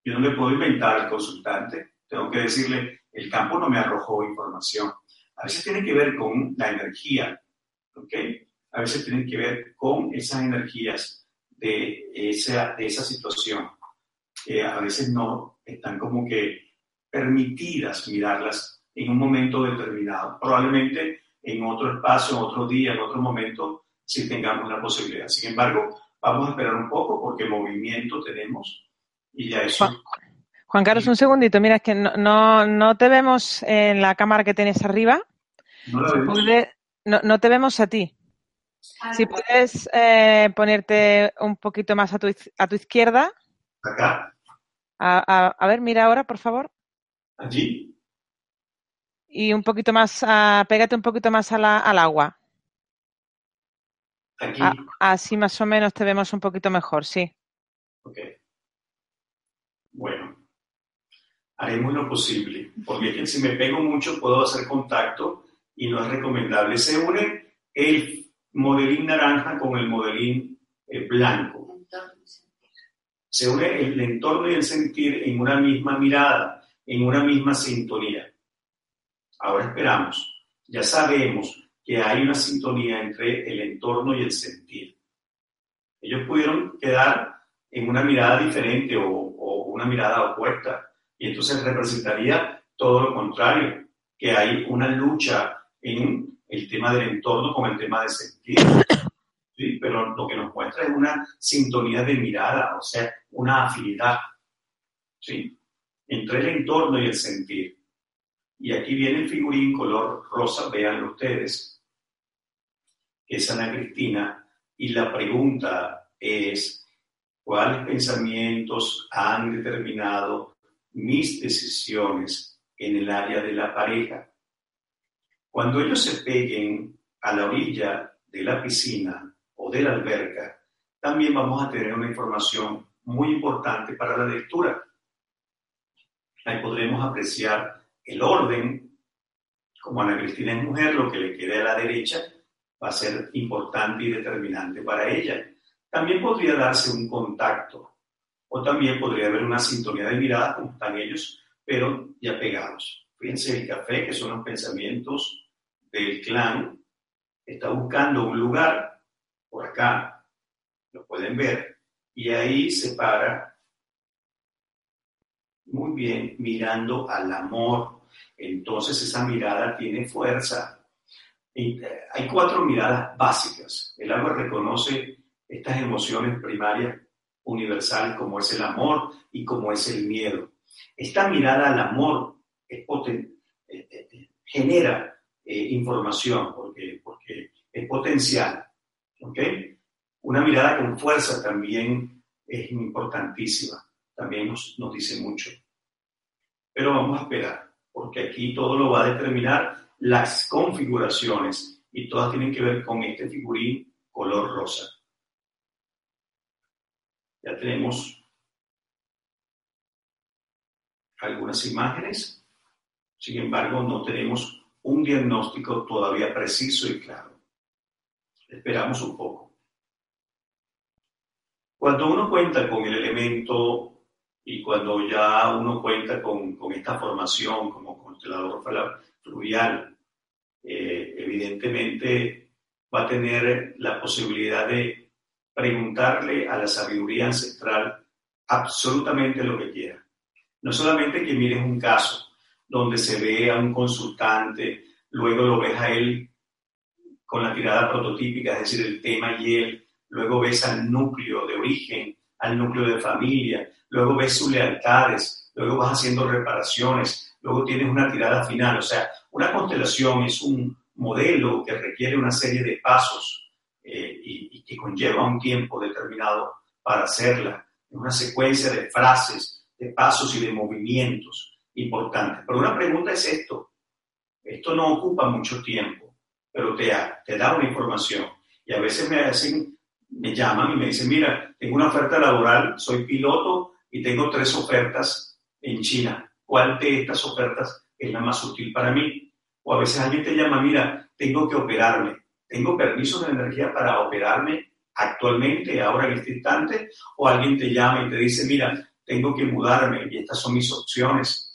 yo no le puedo inventar al consultante. tengo que decirle, el campo no me arrojó información. A veces tiene que ver con la energía, ¿ok? A veces tiene que ver con esas energías de esa, de esa situación, que a veces no están como que permitidas mirarlas en un momento determinado. Probablemente en otro espacio, en otro día, en otro momento, si tengamos la posibilidad. Sin embargo, vamos a esperar un poco porque movimiento tenemos y ya eso. Juan, Carlos, un segundito. Mira, es que no, no, te vemos en la cámara que tienes arriba. No, no, te vemos a ti. Si puedes eh, ponerte un poquito más a tu, a tu izquierda. Acá. A, a, ver, mira ahora, por favor. Allí. Y un poquito más, uh, pégate un poquito más a la, al agua. Aquí. así más o menos te vemos un poquito mejor, sí. Ok. Bueno, haremos lo posible, porque si me pego mucho puedo hacer contacto y no es recomendable. Se une el modelín naranja con el modelín eh, blanco. Se une el entorno y el sentir en una misma mirada, en una misma sintonía. Ahora esperamos. Ya sabemos que hay una sintonía entre el entorno y el sentir. Ellos pudieron quedar en una mirada diferente o, una mirada opuesta, y entonces representaría todo lo contrario, que hay una lucha en el tema del entorno con el tema de sentir. ¿sí? Pero lo que nos muestra es una sintonía de mirada, o sea, una afinidad entre el entorno y el sentir. Y aquí viene el figurín color rosa, véanlo ustedes, que es Ana Cristina, y la pregunta es, ¿cuáles pensamientos han determinado mis decisiones en el área de la pareja? Cuando ellos se peguen a la orilla de la piscina o de la alberca, también vamos a tener una información muy importante para la lectura. Ahí podremos apreciar el orden, como Ana Cristina es mujer, lo que le quede a la derecha va a ser importante y determinante para ella. También podría darse un contacto o también podría haber una sintonía de mirada como están ellos, pero ya pegados. Fíjense el café, que son los pensamientos del clan, está buscando un lugar por acá, lo pueden ver, y ahí se para muy bien mirando al amor. Entonces esa mirada tiene fuerza. Hay cuatro miradas básicas. El agua reconoce estas emociones primarias universales como es el amor y como es el miedo. Esta mirada al amor es eh, eh, genera información porque, porque es potencial. ¿okay? Una mirada con fuerza también es importantísima, también nos, nos dice mucho. Pero vamos a esperar, porque aquí todo lo va a determinar las configuraciones y todas tienen que ver con este figurín color rosa. Ya tenemos algunas imágenes, sin embargo no tenemos un diagnóstico todavía preciso y claro. Esperamos un poco. Cuando uno cuenta con el elemento y cuando ya uno cuenta con, con esta formación como constelador fluvial, eh, evidentemente va a tener la posibilidad de preguntarle a la sabiduría ancestral absolutamente lo que quiera. No solamente que mires un caso donde se ve a un consultante, luego lo ves a él con la tirada prototípica, es decir, el tema y él, luego ves al núcleo de origen, al núcleo de familia, luego ves sus lealtades, luego vas haciendo reparaciones, luego tienes una tirada final. O sea, una constelación es un modelo que requiere una serie de pasos eh, y, que conlleva un tiempo determinado para hacerla. Una secuencia de frases, de pasos y de movimientos importantes. Pero una pregunta es esto. Esto no ocupa mucho tiempo, pero te, te da una información. Y a veces me hacen, me llaman y me dicen, mira, tengo una oferta laboral, soy piloto y tengo tres ofertas en China. ¿Cuál de estas ofertas es la más útil para mí? O a veces alguien te llama, mira, tengo que operarme. ¿Tengo permiso de energía para operarme actualmente, ahora en este instante? O alguien te llama y te dice, mira, tengo que mudarme y estas son mis opciones.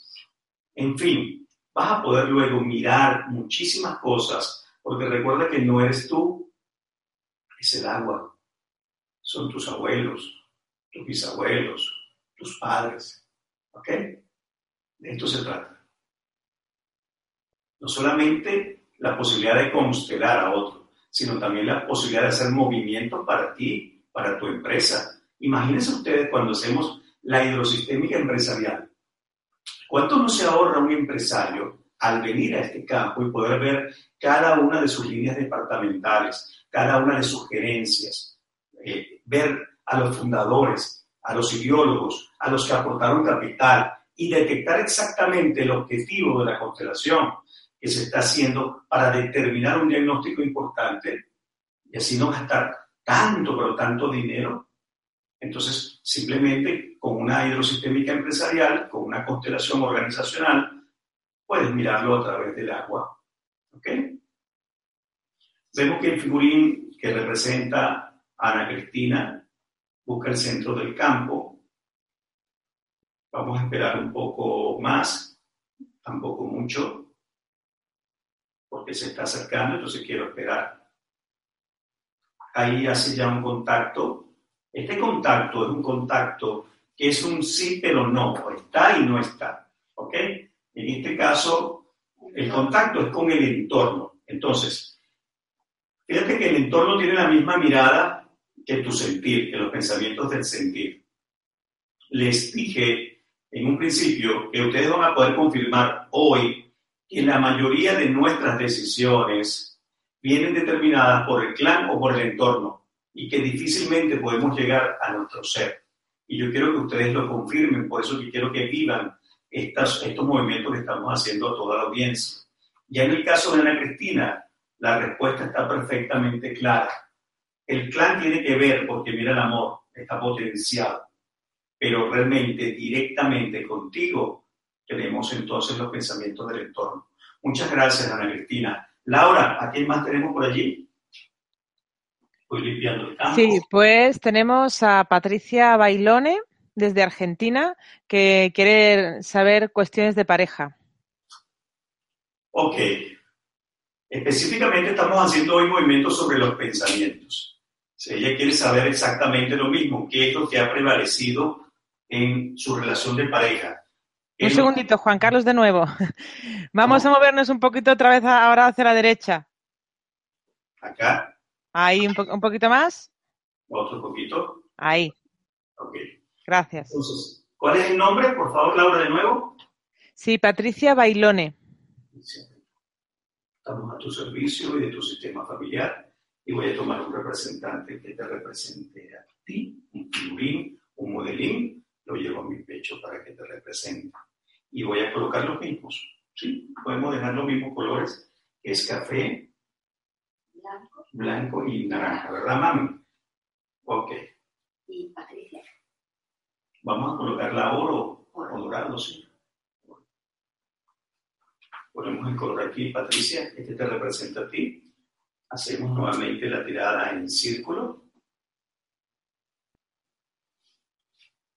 En fin, vas a poder luego mirar muchísimas cosas, porque recuerda que no eres tú, es el agua, son tus abuelos, tus bisabuelos, tus padres. ¿Ok? De esto se trata. No solamente la posibilidad de constelar a otro, sino también la posibilidad de hacer movimientos para ti, para tu empresa. Imagínense ustedes cuando hacemos la hidrosistémica empresarial. ¿Cuánto no se ahorra un empresario al venir a este campo y poder ver cada una de sus líneas departamentales, cada una de sus gerencias, eh, ver a los fundadores, a los ideólogos, a los que aportaron capital y detectar exactamente el objetivo de la constelación que se está haciendo para determinar un diagnóstico importante y así no gastar tanto, pero tanto dinero. Entonces, simplemente con una hidrosistémica empresarial, con una constelación organizacional, puedes mirarlo a través del agua. ¿Ok? Vemos que el figurín que representa a Ana Cristina busca el centro del campo. Vamos a esperar un poco más, tampoco mucho, porque se está acercando, entonces quiero esperar. Ahí hace ya un contacto. Este contacto es un contacto que es un sí pero no, está y no está. ¿Ok? En este caso, el contacto es con el entorno. Entonces, fíjate que el entorno tiene la misma mirada que tu sentir, que los pensamientos del sentir. Les dije en un principio que ustedes van a poder confirmar hoy que la mayoría de nuestras decisiones vienen determinadas por el clan o por el entorno y que difícilmente podemos llegar a nuestro ser. Y yo quiero que ustedes lo confirmen, por eso quiero que vivan estos movimientos que estamos haciendo a toda la audiencia. Ya en el caso de Ana Cristina, la respuesta está perfectamente clara. El clan tiene que ver, porque mira el amor, está potenciado, pero realmente directamente contigo tenemos entonces los pensamientos del entorno. Muchas gracias, Ana Cristina. Laura, ¿a quién más tenemos por allí? Voy limpiando el campo. Sí, pues tenemos a Patricia Bailone desde Argentina que quiere saber cuestiones de pareja. Ok. Específicamente estamos haciendo hoy movimientos sobre los pensamientos ella quiere saber exactamente lo mismo, qué es lo que ha prevalecido en su relación de pareja. Un segundito, Juan Carlos, de nuevo. [LAUGHS] Vamos a movernos un poquito otra vez ahora hacia la derecha. Acá. Ahí, un, un poquito más. Otro poquito. Ahí. Ok. Gracias. Entonces, ¿cuál es el nombre? Por favor, Laura, de nuevo. Sí, Patricia Bailone. Estamos a tu servicio y de tu sistema familiar y voy a tomar un representante que te represente a ti, un figurín, un modelín, lo llevo a mi pecho para que te represente. Y voy a colocar los mismos, ¿sí? Podemos dejar los mismos colores, que es café, blanco, blanco y naranja, ¿verdad, mami? Ok. Y Patricia. Vamos a colocarla oro, oro. o dorado, sí. Ponemos el color aquí, Patricia, este te representa a ti. Hacemos nuevamente la tirada en círculo.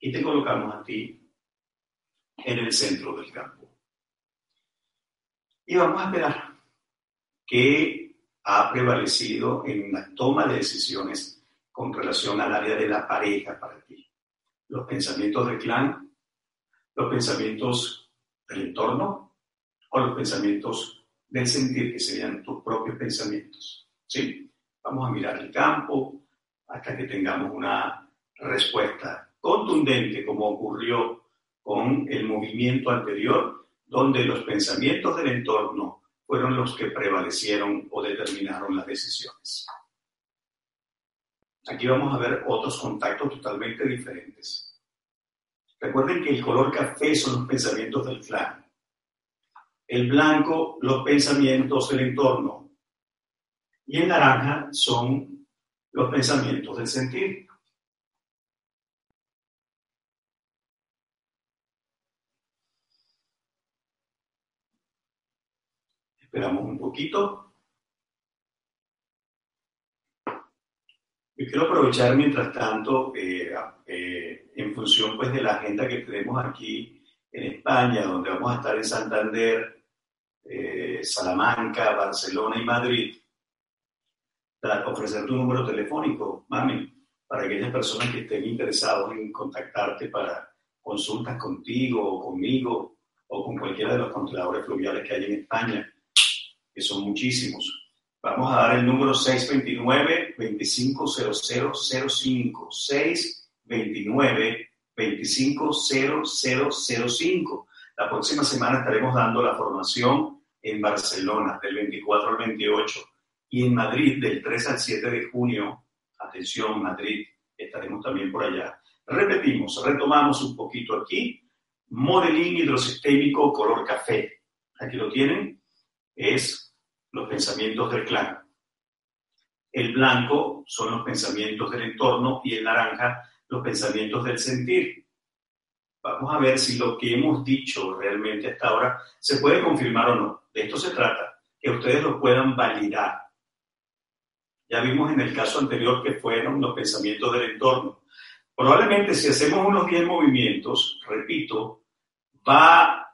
Y te colocamos a ti en el centro del campo. Y vamos a esperar qué ha prevalecido en la toma de decisiones con relación al área de la pareja para ti. Los pensamientos del clan, los pensamientos del entorno o los pensamientos del sentir, que serían tus propios pensamientos. ¿sí? Vamos a mirar el campo hasta que tengamos una respuesta contundente, como ocurrió con el movimiento anterior, donde los pensamientos del entorno fueron los que prevalecieron o determinaron las decisiones. Aquí vamos a ver otros contactos totalmente diferentes. Recuerden que el color café son los pensamientos del clan. El blanco, los pensamientos del entorno y en naranja son los pensamientos del sentir. Esperamos un poquito. Yo quiero aprovechar mientras tanto, eh, eh, en función pues, de la agenda que tenemos aquí en España, donde vamos a estar en Santander, eh, Salamanca, Barcelona y Madrid, ofrecer tu número telefónico, mami, para aquellas personas que estén interesados en contactarte para consultas contigo o conmigo o con cualquiera de los controladores fluviales que hay en España, que son muchísimos. Vamos a dar el número 629-250005, 629-250005. La próxima semana estaremos dando la formación en Barcelona, del 24 al 28, y en Madrid, del 3 al 7 de junio. Atención, Madrid, estaremos también por allá. Repetimos, retomamos un poquito aquí. Modelín hidrosistémico color café. Aquí lo tienen. Es los pensamientos del clan. El blanco son los pensamientos del entorno y el naranja los pensamientos del sentir. Vamos a ver si lo que hemos dicho realmente hasta ahora se puede confirmar o no. De esto se trata, que ustedes lo puedan validar. Ya vimos en el caso anterior que fueron los pensamientos del entorno. Probablemente si hacemos unos 10 movimientos, repito, va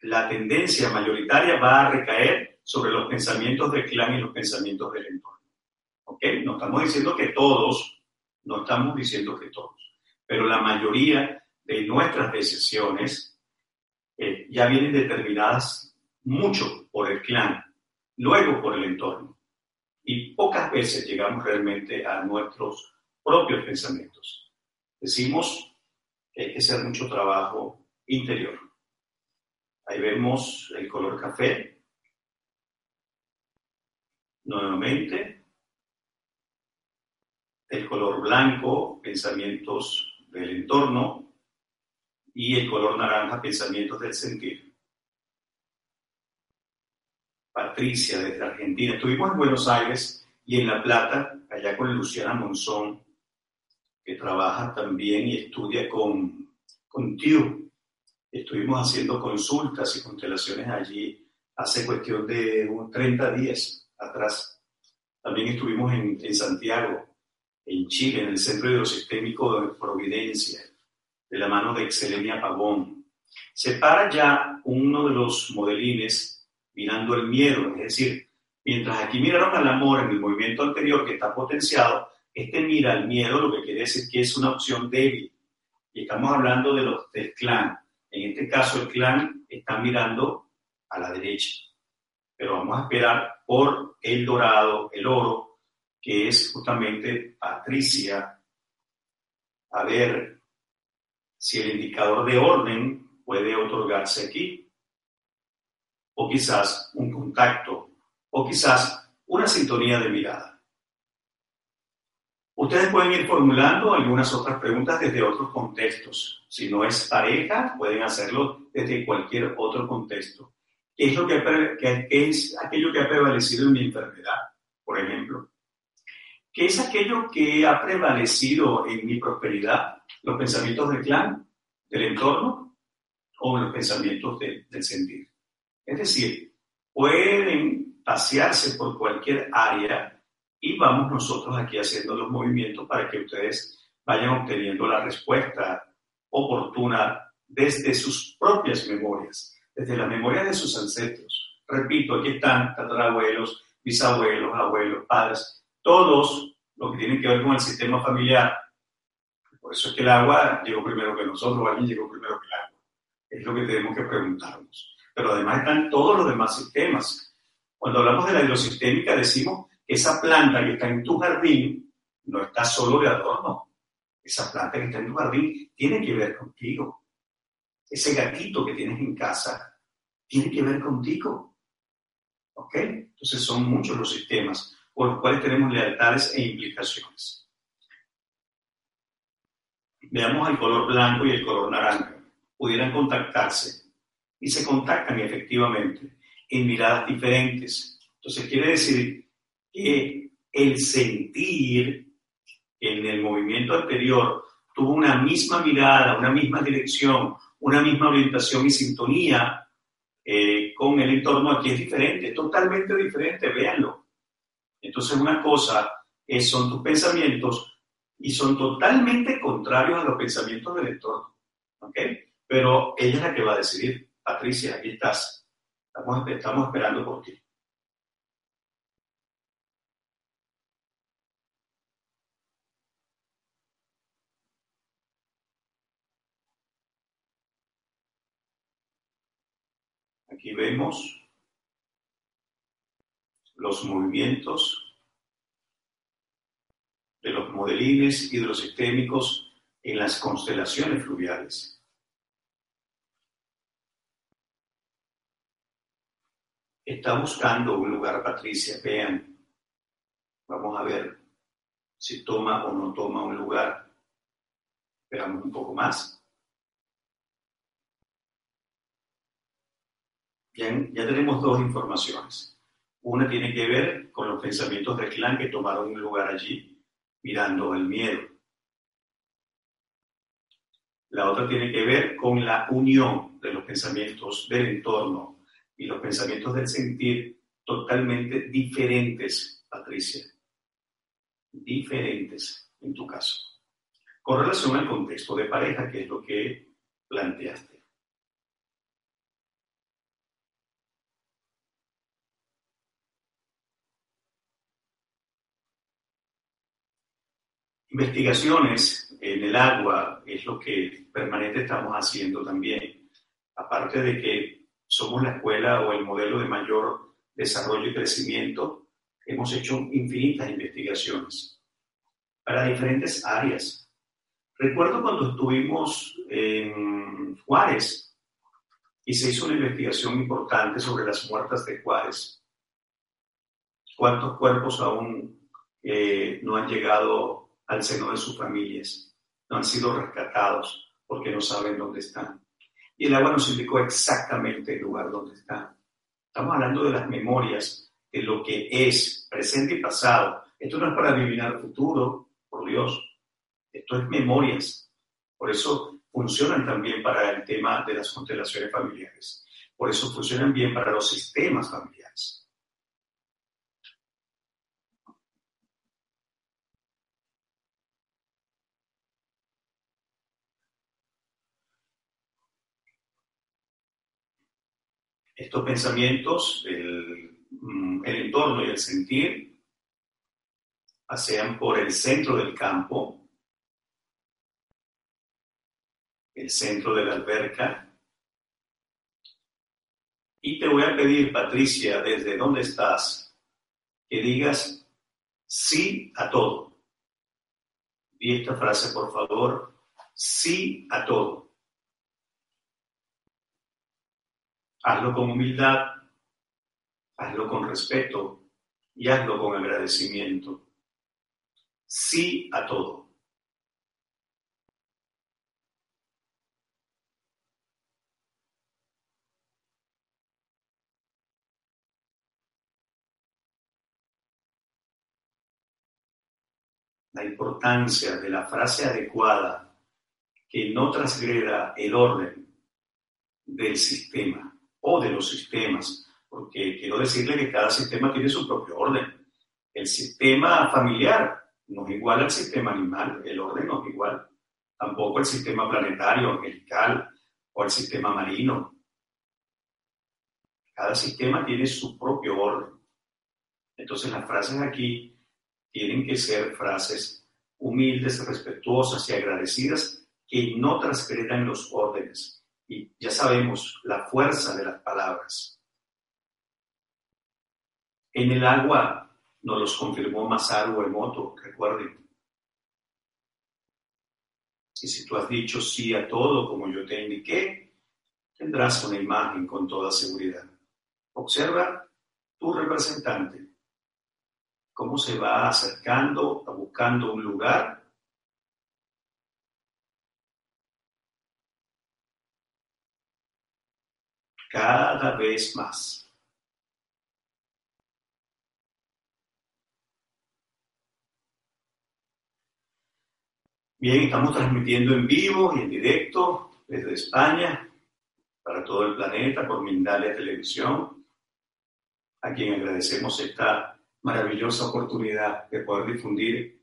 la tendencia mayoritaria va a recaer sobre los pensamientos del clan y los pensamientos del entorno. ¿Ok? No estamos diciendo que todos, no estamos diciendo que todos, pero la mayoría de nuestras decisiones eh, ya vienen determinadas mucho por el clan, luego por el entorno. Y pocas veces llegamos realmente a nuestros propios pensamientos. Decimos que hay que hacer mucho trabajo interior. Ahí vemos el color café. Nuevamente, el color blanco, pensamientos del entorno, y el color naranja, pensamientos del sentir. Patricia, desde Argentina. Estuvimos en Buenos Aires y en La Plata, allá con Luciana Monzón, que trabaja también y estudia con, con. Estuvimos haciendo consultas y constelaciones allí hace cuestión de unos 30 días atrás. También estuvimos en, en Santiago, en Chile, en el Centro Hidrosistémico de Providencia, de la mano de Excelenia Pagón. Se para ya uno de los modelines mirando el miedo, es decir, mientras aquí miraron al amor en el movimiento anterior que está potenciado, este mira el miedo, lo que quiere decir que es una opción débil. Y estamos hablando de los, del clan. En este caso, el clan está mirando a la derecha. Pero vamos a esperar por el dorado, el oro, que es justamente Patricia. A ver si el indicador de orden puede otorgarse aquí. O quizás un contacto. O quizás una sintonía de mirada. Ustedes pueden ir formulando algunas otras preguntas desde otros contextos. Si no es pareja, pueden hacerlo desde cualquier otro contexto. ¿Qué es, lo que, es aquello que ha prevalecido en mi enfermedad, por ejemplo? ¿Qué es aquello que ha prevalecido en mi prosperidad? ¿Los pensamientos del clan, del entorno o los pensamientos del sentir? Es decir, pueden pasearse por cualquier área y vamos nosotros aquí haciendo los movimientos para que ustedes vayan obteniendo la respuesta oportuna desde sus propias memorias, desde las memorias de sus ancestros. Repito, aquí están tatarabuelos, bisabuelos, abuelos, padres, todos los que tienen que ver con el sistema familiar. Por eso es que el agua llegó primero que nosotros, alguien llegó primero que el agua. Es lo que tenemos que preguntarnos. Pero además están todos los demás sistemas. Cuando hablamos de la hidrosistémica decimos esa planta que está en tu jardín no está solo de adorno. Esa planta que está en tu jardín tiene que ver contigo. Ese gatito que tienes en casa tiene que ver contigo. ¿Ok? Entonces son muchos los sistemas por los cuales tenemos lealtades e implicaciones. Veamos el color blanco y el color naranja. Pudieran contactarse y se contactan efectivamente en miradas diferentes. Entonces quiere decir que el sentir en el movimiento anterior tuvo una misma mirada, una misma dirección, una misma orientación y sintonía eh, con el entorno, aquí es diferente, totalmente diferente, véanlo. Entonces una cosa es, son tus pensamientos y son totalmente contrarios a los pensamientos del entorno. ¿ok? pero ella es la que va a decidir. Patricia, aquí estás. Estamos, estamos esperando por ti. Aquí vemos los movimientos de los modelines hidrosistémicos en las constelaciones fluviales. Está buscando un lugar, Patricia, vean. Vamos a ver si toma o no toma un lugar. Esperamos un poco más. Ya, tenemos dos informaciones. Una tiene que ver con los pensamientos del clan que tomaron un lugar allí, mirando el miedo. La otra tiene que ver con la unión de los pensamientos del entorno y los pensamientos del sentir totalmente diferentes, Patricia. Diferentes en tu caso. Con relación al contexto de pareja, que es lo que planteaste. Investigaciones en el agua es lo que permanente estamos haciendo también. Aparte de que somos la escuela o el modelo de mayor desarrollo y crecimiento, hemos hecho infinitas investigaciones para diferentes áreas. Recuerdo cuando estuvimos en Juárez y se hizo una investigación importante sobre las muertas de Juárez. ¿Cuántos cuerpos aún eh, no han llegado al seno de sus familias. No han sido rescatados porque no saben dónde están. Y el agua nos indicó exactamente el lugar donde están. Estamos hablando de las memorias, de lo que es presente y pasado. Esto no es para adivinar el futuro, por Dios. Esto es memorias. Por eso funcionan también para el tema de las constelaciones familiares. Por eso funcionan bien para los sistemas familiares. Estos pensamientos, mm, el, entorno y el sentir, pasean por el centro del campo, el centro de la alberca. Y te voy a pedir, Patricia, desde dónde estás, que digas sí a todo. Di esta frase, por favor. Sí a todo. Hazlo con humildad, hazlo con respeto y hazlo con agradecimiento. Sí a todo. La importancia de la frase adecuada que no transgreda el orden del sistema o de los sistemas, porque quiero decirle que cada sistema tiene su propio orden. El sistema familiar no es igual al sistema animal, el orden no es igual. Tampoco el sistema planetario, angelical o el sistema marino. Cada sistema tiene su propio orden. Entonces las frases aquí tienen que ser frases humildes, respetuosas y agradecidas que no transgredan los órdenes y ya sabemos la fuerza de las palabras. En el agua nos los confirmó Masaru Emoto, recuerden. Y si tú has dicho sí a todo como yo te indiqué, tendrás una imagen con toda seguridad. Observa tu representante, cómo se va acercando, buscando un lugar cada vez más. Bien, estamos transmitiendo en vivo y en directo desde España para todo el planeta por Mindalia Televisión, a quien agradecemos esta maravillosa oportunidad de poder difundir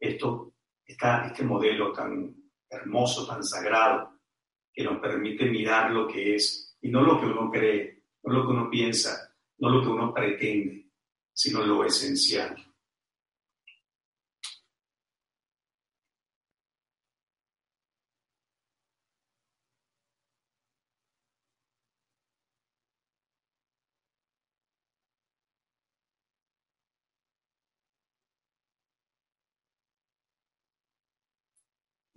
esto, este modelo tan hermoso, tan sagrado que nos permite mirar lo que es y no lo que uno cree, no lo que uno piensa, no lo que uno pretende, sino lo esencial.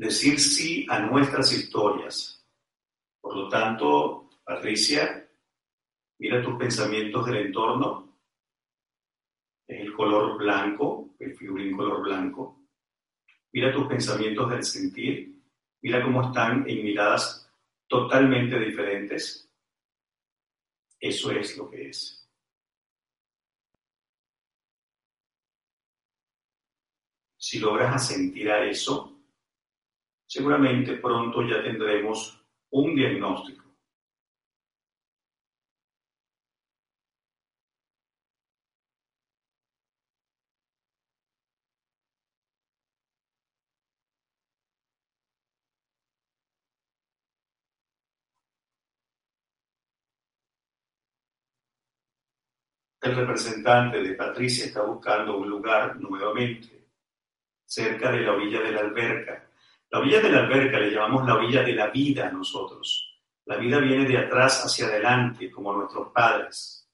decir sí a nuestras historias. Por lo tanto, Patricia, mira tus pensamientos del entorno, es el color blanco, el figurín color blanco. Mira tus pensamientos del sentir, mira cómo están en miradas totalmente diferentes. Eso es lo que es. Si logras sentir a eso, seguramente pronto ya tendremos un diagnóstico. El representante de Patricia está buscando un lugar nuevamente, cerca de la orilla de la alberca, la orilla de la alberca le llamamos la orilla de la vida a nosotros. La vida viene de atrás hacia adelante, como nuestros padres.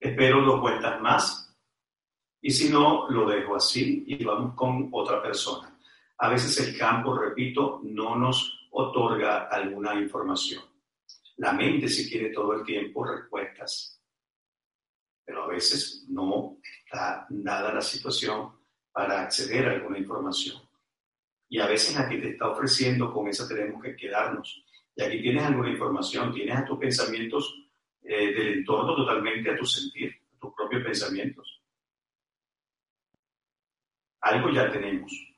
Espero dos vueltas más y si no, lo dejo así y vamos con otra persona. A veces el campo, repito, no nos otorga alguna información. La mente si quiere todo el tiempo respuestas, pero a veces no está dada la situación para acceder a alguna información. Y a veces aquí te está ofreciendo, con esa tenemos que quedarnos. Y aquí tienes alguna información, tienes a tus pensamientos eh, del entorno totalmente a tu sentir, a tus propios pensamientos. Algo ya tenemos.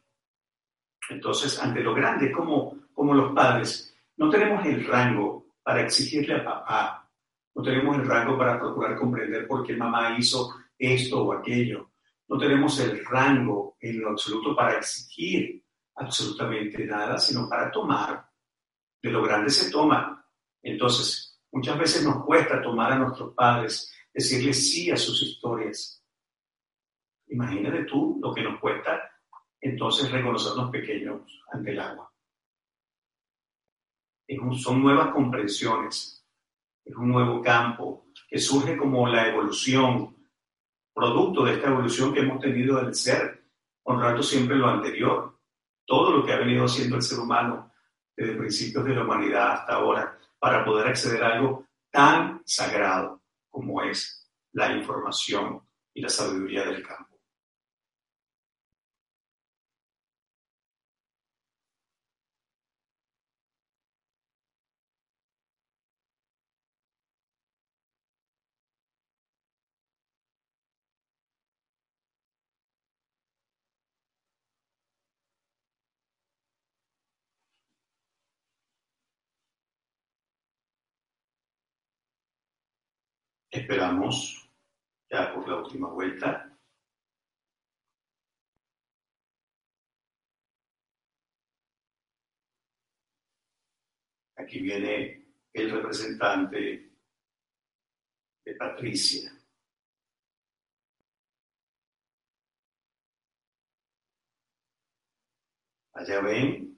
Entonces, ante lo grande, como, como los padres, no tenemos el rango para exigirle a papá. No tenemos el rango para procurar comprender por qué mamá hizo esto o aquello. No tenemos el rango en lo absoluto para exigir absolutamente nada, sino para tomar. De lo grande se toma. Entonces, muchas veces nos cuesta tomar a nuestros padres, decirles sí a sus historias. Imagínate tú lo que nos cuesta entonces reconocernos pequeños ante el agua son nuevas comprensiones, es un nuevo campo que surge como la evolución, producto de esta evolución que hemos tenido del ser, honrando siempre lo anterior, todo lo que ha venido haciendo el ser humano desde principios de la humanidad hasta ahora, para poder acceder a algo tan sagrado como es la información y la sabiduría del campo. Esperamos ya por la última vuelta. Aquí viene el representante de Patricia. Allá ven,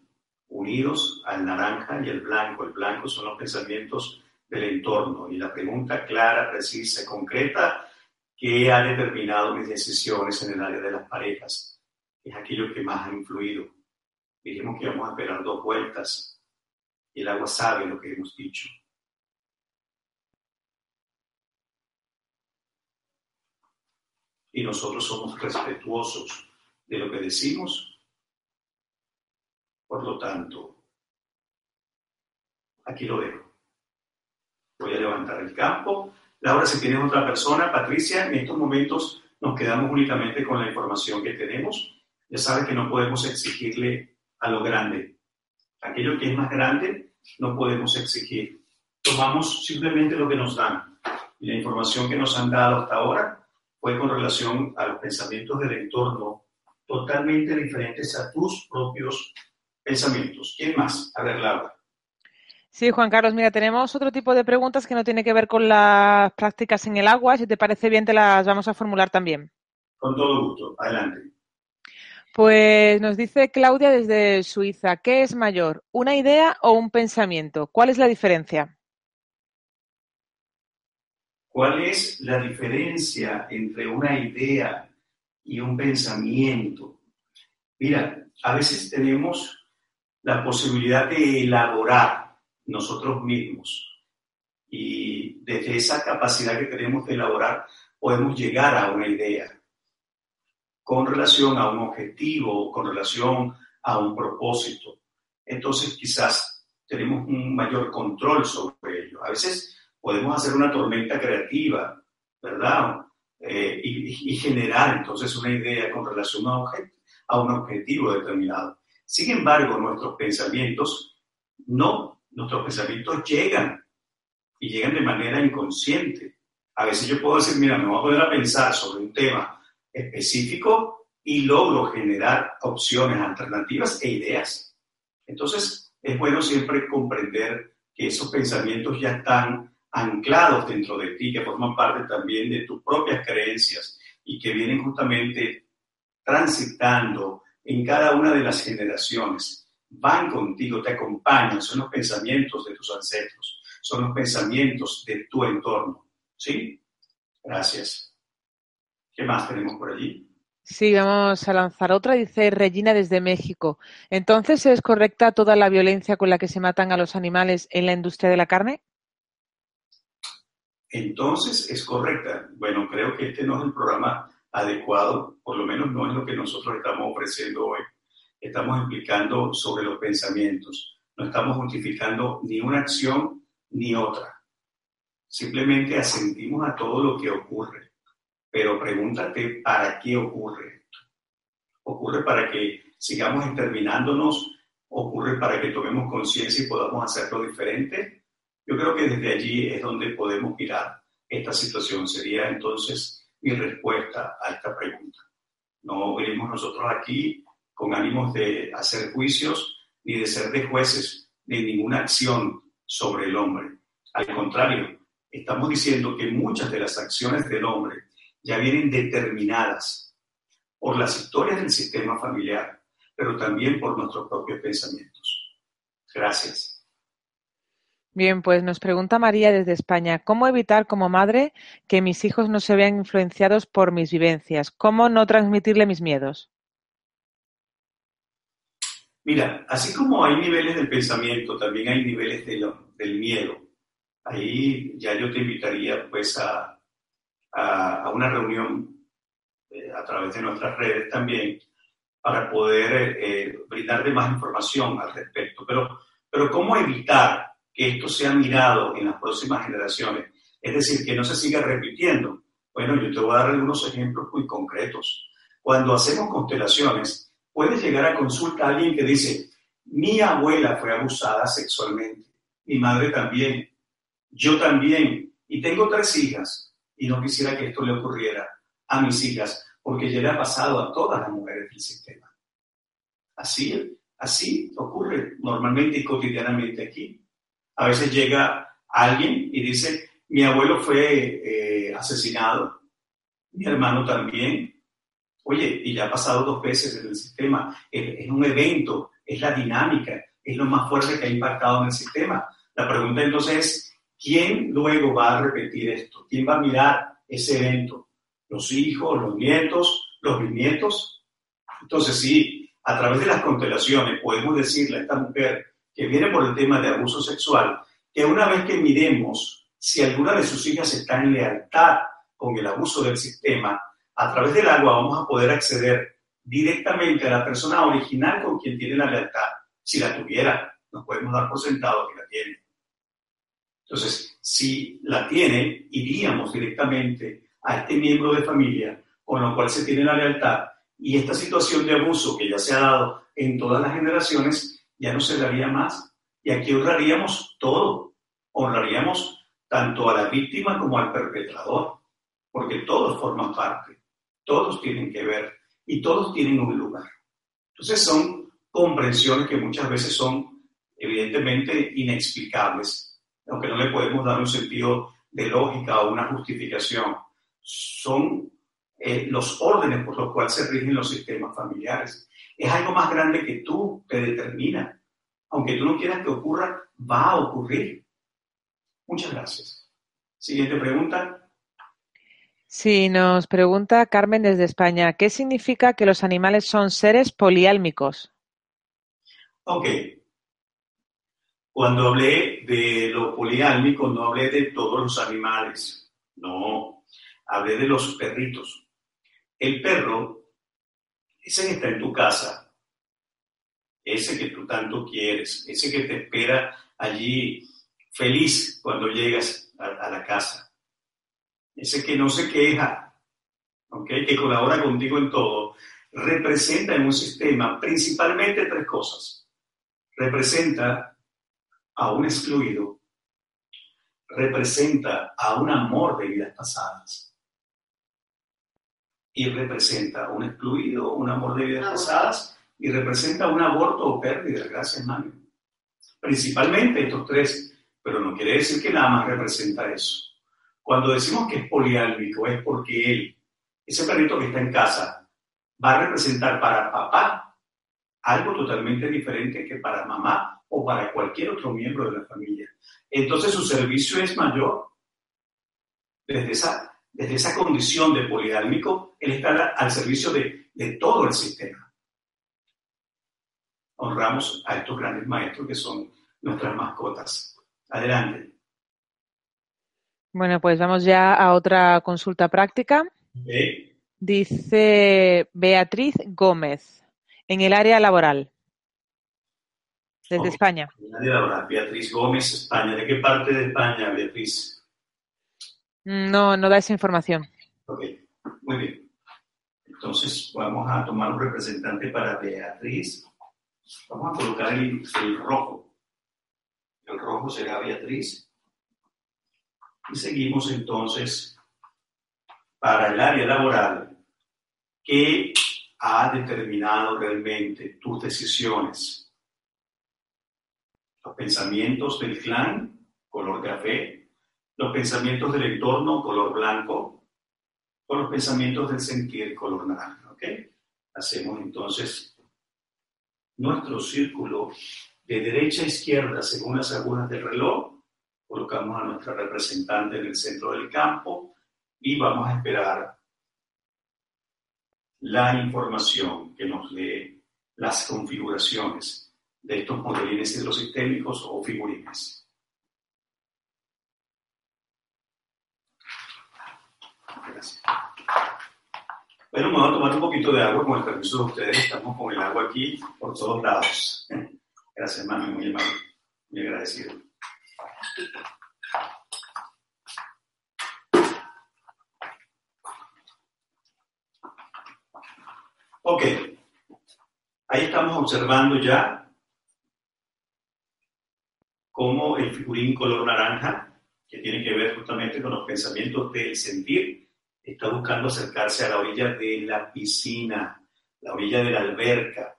unidos al naranja y el blanco. El blanco son los pensamientos del entorno y la pregunta clara, precisa y concreta que ha determinado mis decisiones en el área de las parejas es aquello que más ha influido. Dijimos que vamos a esperar dos vueltas y el agua sabe lo que hemos dicho. Y nosotros somos respetuosos de lo que decimos. Por lo tanto, aquí lo dejo. Voy a levantar el campo. Laura, si tienes otra persona, Patricia, en estos momentos nos quedamos únicamente con la información que tenemos. Ya sabes que no podemos exigirle a lo grande. Aquello que es más grande, no podemos exigir. Tomamos simplemente lo que nos dan. Y la información que nos han dado hasta ahora fue con relación a los pensamientos del entorno totalmente diferentes a tus propios pensamientos. ¿Quién más? A ver, Laura. Sí, Juan Carlos, mira, tenemos otro tipo de preguntas que no tiene que ver con las prácticas en el agua. Si te parece bien, te las vamos a formular también. Con todo gusto, adelante. Pues nos dice Claudia desde Suiza, ¿qué es mayor, una idea o un pensamiento? ¿Cuál es la diferencia? ¿Cuál es la diferencia entre una idea y un pensamiento? Mira, a veces tenemos la posibilidad de elaborar nosotros mismos y desde esa capacidad que tenemos de elaborar podemos llegar a una idea con relación a un objetivo, con relación a un propósito. Entonces quizás tenemos un mayor control sobre ello. A veces podemos hacer una tormenta creativa, ¿verdad? Eh, y, generar entonces una idea con relación a, a un objetivo determinado. Sin embargo, nuestros pensamientos no, nuestros pensamientos llegan y llegan de manera inconsciente. A veces yo puedo decir, mira, me voy a poner a pensar sobre un tema específico y logro generar opciones alternativas e ideas. Entonces, es bueno siempre comprender que esos pensamientos ya están anclados dentro de ti, que forman parte también de tus propias creencias y que vienen justamente transitando en cada una de las generaciones. Van contigo, te acompañan, son los pensamientos de tus ancestros, son los pensamientos de tu entorno. ¿Sí? Gracias. ¿Qué más tenemos por allí? Sí, vamos a lanzar otra, dice Regina desde México. Entonces, ¿es correcta toda la violencia con la que se matan a los animales en la industria de la carne? Entonces, es correcta. Bueno, creo que este no es el programa adecuado, por lo menos no es lo que nosotros estamos ofreciendo hoy. Estamos explicando sobre los pensamientos. No estamos justificando ni una acción ni otra. Simplemente asentimos a todo lo que ocurre pero pregúntate para qué ocurre esto. ¿Ocurre para que sigamos exterminándonos? ¿Ocurre para que tomemos conciencia y podamos hacerlo diferente? Yo creo que desde allí es donde podemos mirar esta situación. Sería entonces mi respuesta a esta pregunta. No venimos nosotros aquí con ánimos de hacer juicios ni de ser de jueces de ninguna acción sobre el hombre. Al contrario, estamos diciendo que muchas de las acciones del hombre ya vienen determinadas por las historias del sistema familiar, pero también por nuestros propios pensamientos. Gracias. Bien, pues nos pregunta María desde España, ¿cómo evitar como madre que mis hijos no se vean influenciados por mis vivencias? ¿Cómo no transmitirle mis miedos? Mira, así como hay niveles del pensamiento, también hay niveles del miedo. Ahí ya yo te invitaría pues a, una reunión eh, a través de nuestras redes también para poder eh, brindarle más información al respecto. Pero, pero ¿cómo evitar que esto sea mirado en las próximas generaciones? Es decir, que no se siga repitiendo. Bueno, yo te voy a dar algunos ejemplos muy concretos. Cuando hacemos constelaciones, puede llegar a consulta a alguien que dice, mi abuela fue abusada sexualmente, mi madre también, yo también, y tengo tres hijas y no quisiera que esto le ocurriera a mis hijas, porque ya le ha pasado a todas las mujeres del sistema. Así, así ocurre normalmente y cotidianamente aquí. A veces llega alguien y dice, mi abuelo fue eh, asesinado, mi hermano también. Oye, y ya ha pasado dos veces en el sistema. Es, un evento, es la dinámica, es lo más fuerte que ha impactado en el sistema. La pregunta entonces es, ¿quién luego va a repetir esto? ¿Quién va a mirar ese evento? ¿Los hijos, los nietos, los bisnietos? Entonces, sí, a través de las constelaciones podemos decirle a esta mujer que viene por el tema de abuso sexual, que una vez que miremos si alguna de sus hijas está en lealtad con el abuso del sistema, a través del agua vamos a poder acceder directamente a la persona original con quien tiene la lealtad, si la tuviera. Nos podemos dar por sentado que la tiene. Entonces, si la tiene, iríamos directamente a este miembro de familia con lo cual se tiene la lealtad y esta situación de abuso que ya se ha dado en todas las generaciones ya no se daría más. Y aquí honraríamos todo. Honraríamos tanto a la víctima como al perpetrador. porque todos forman parte, todos tienen que ver y todos tienen un lugar. Entonces son comprensiones que muchas veces son evidentemente inexplicables, aunque no le podemos dar un sentido de lógica o una justificación. Son eh, los órdenes por los cuales se rigen los sistemas familiares. Es algo más grande que tú te determina. Aunque tú no quieras que ocurra, va a ocurrir. Muchas gracias. Siguiente pregunta. Sí, nos pregunta Carmen desde España, ¿qué significa que los animales son seres poliálmicos? Ok. Cuando hablé de lo poliálmico, no hablé de todos los animales, no, hablé de los perritos. El perro, ese que está en tu casa, ese que tú tanto quieres, ese que te espera allí feliz cuando llegas a, la casa, ese que no se queja, que colabora contigo en todo, representa en un sistema principalmente tres cosas. Representa a un excluido, representa a un amor de vidas pasadas y representa un excluido, un amor de vidas pasadas y representa un aborto o pérdida. Gracias, mami. Principalmente estos tres, pero no quiere decir que nada más representa eso. Cuando decimos que es poliálmico es porque él, ese perrito que está en casa, va a representar para papá algo totalmente diferente que para mamá o para cualquier otro miembro de la familia. Entonces su servicio es mayor. Desde esa desde esa condición de polidálmico, él está al servicio de, todo el sistema. Honramos a estos grandes maestros que son nuestras mascotas. Adelante. Bueno, pues vamos ya a otra consulta práctica. Dice Beatriz Gómez, en el área laboral, desde España. En el área laboral, Beatriz Gómez, España. ¿De qué parte de España, Beatriz? No, no da esa información. Ok, muy bien. Entonces vamos a tomar un representante para Beatriz. Vamos a colocar el, rojo. El rojo será Beatriz. Y seguimos entonces para el área laboral que ha determinado realmente tus decisiones. Los pensamientos del clan, color café, los pensamientos del entorno, color blanco, o los pensamientos del sentir, color naranja. ¿ok? Hacemos entonces nuestro círculo de derecha a izquierda según las agujas del reloj. Colocamos a nuestra representante en el centro del campo y vamos a esperar la información que nos dé las configuraciones de estos modelines hidrosistémicos o figurines. Bueno, me voy a tomar un poquito de agua con el permiso de ustedes. Estamos con el agua aquí por todos lados. [LAUGHS] Gracias, mami, muy amable, muy agradecido. Ok, ahí estamos observando ya cómo el figurín color naranja, que tiene que ver justamente con los pensamientos del sentir, está buscando acercarse a la orilla de la piscina, la orilla de la alberca,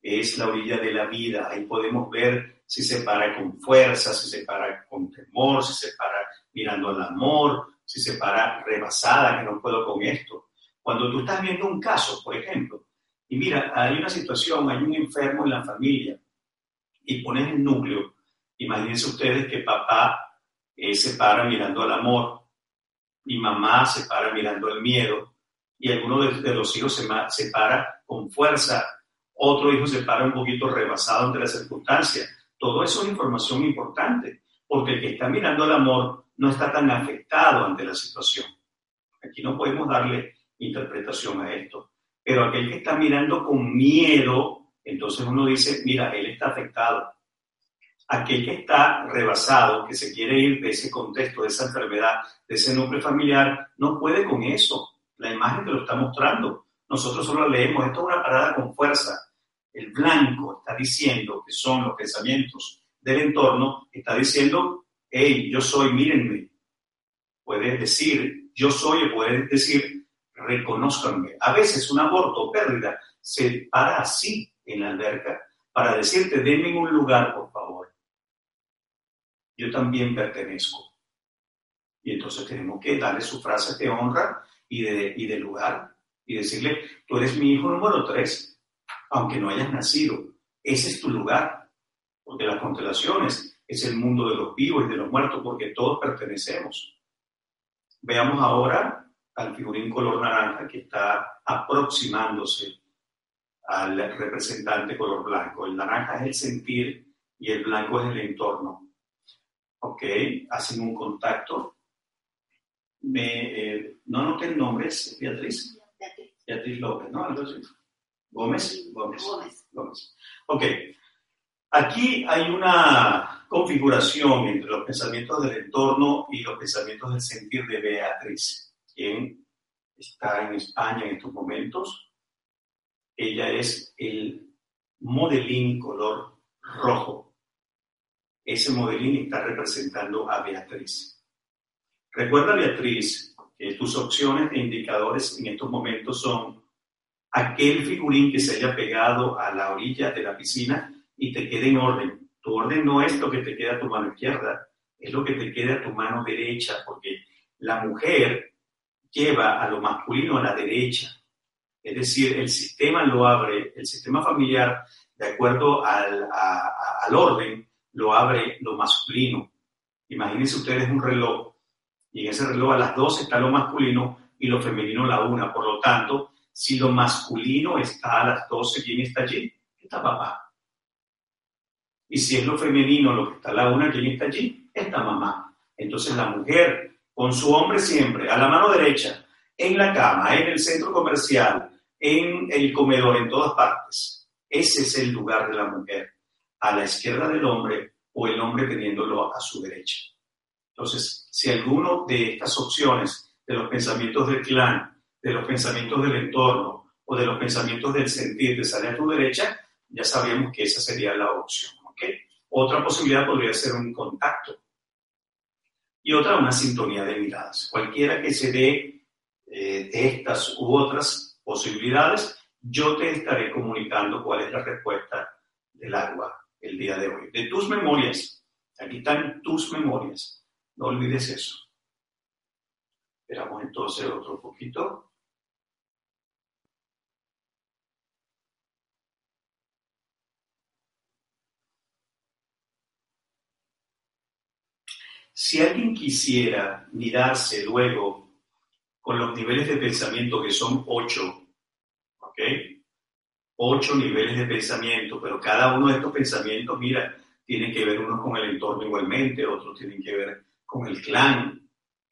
es la orilla de la vida. Ahí podemos ver si se para con fuerza, si se para con temor, si se para mirando al amor, si se para rebasada, que no puedo con esto. Cuando tú estás viendo un caso, por ejemplo, y mira, hay una situación, hay un enfermo en la familia, y pones el núcleo, imagínense ustedes que papá eh, se para mirando al amor, mi mamá se para mirando el miedo y alguno de, los hijos se, se, para con fuerza, otro hijo se para un poquito rebasado ante la circunstancia. Todo eso es información importante, porque el que está mirando el amor no está tan afectado ante la situación. Aquí no podemos darle interpretación a esto. Pero aquel que está mirando con miedo, entonces uno dice, mira, él está afectado aquel que está rebasado, que se quiere ir de ese contexto, de esa enfermedad, de ese núcleo familiar, no puede con eso. La imagen te lo está mostrando. Nosotros solo leemos, esto es una parada con fuerza. El blanco está diciendo que son los pensamientos del entorno, está diciendo, hey, yo soy, mírenme. Puede decir yo soy, o puede decir, reconozcanme. A veces un aborto o pérdida se para así en la alberca para decirte, denme un lugar, por favor. Yo también pertenezco. Y entonces tenemos que darle su frase de honra y de, y de lugar y decirle, tú eres mi hijo número tres, aunque no hayas nacido. Ese es tu lugar, porque las constelaciones es el mundo de los vivos y de los muertos, porque todos pertenecemos. Veamos ahora al figurín color naranja que está aproximándose al representante color blanco. El naranja es el sentir y el blanco es el entorno. Ok, hacen un contacto me, eh, no noten nombres, Beatriz. Beatriz. López, ¿no? Gómez. Gómez. Gómez. Gómez. Ok. Aquí hay una configuración entre los pensamientos del entorno y los pensamientos del sentir de Beatriz, quien está en España en estos momentos. Ella es el modelín color rojo. Ese modelín está representando a Beatriz. Recuerda, Beatriz, que tus opciones e indicadores en estos momentos son aquel figurín que se haya pegado a la orilla de la piscina y te quede en orden. Tu orden no es lo que te queda a tu mano izquierda, es lo que te queda a tu mano derecha, porque la mujer lleva a lo masculino a la derecha. Es decir, el sistema lo abre, el sistema familiar, de acuerdo al, al orden, lo abre lo masculino. Imagínense ustedes un reloj y en ese reloj a las 12 está lo masculino y lo femenino a la 1. Por lo tanto, si lo masculino está a las 12, ¿quién está allí? Está papá. Y si es lo femenino lo que está a la 1, ¿quién está allí? Está mamá. Entonces la mujer con su hombre siempre a la mano derecha, en la cama, en el centro comercial, en el comedor, en todas partes. Ese es el lugar de la mujer, a la izquierda del hombre o el hombre teniéndolo a su derecha. Entonces, si alguno de estas opciones, de los pensamientos del clan, de los pensamientos del entorno o de los pensamientos del sentir te sale a tu derecha, ya sabríamos que esa sería la opción. Otra posibilidad podría ser un contacto y otra una sintonía de miradas. Cualquiera que se dé eh, estas u otras posibilidades, yo te estaré comunicando cuál es la respuesta del agua el día de hoy. De tus memorias, aquí están tus memorias. No olvides eso. Esperamos entonces otro poquito. Si alguien quisiera mirarse luego con los niveles de pensamiento que son ocho, ¿ok? Ocho niveles de pensamiento, pero cada uno de estos pensamientos, mira, tiene que ver unos con el entorno igualmente, otros tienen que ver con el clan,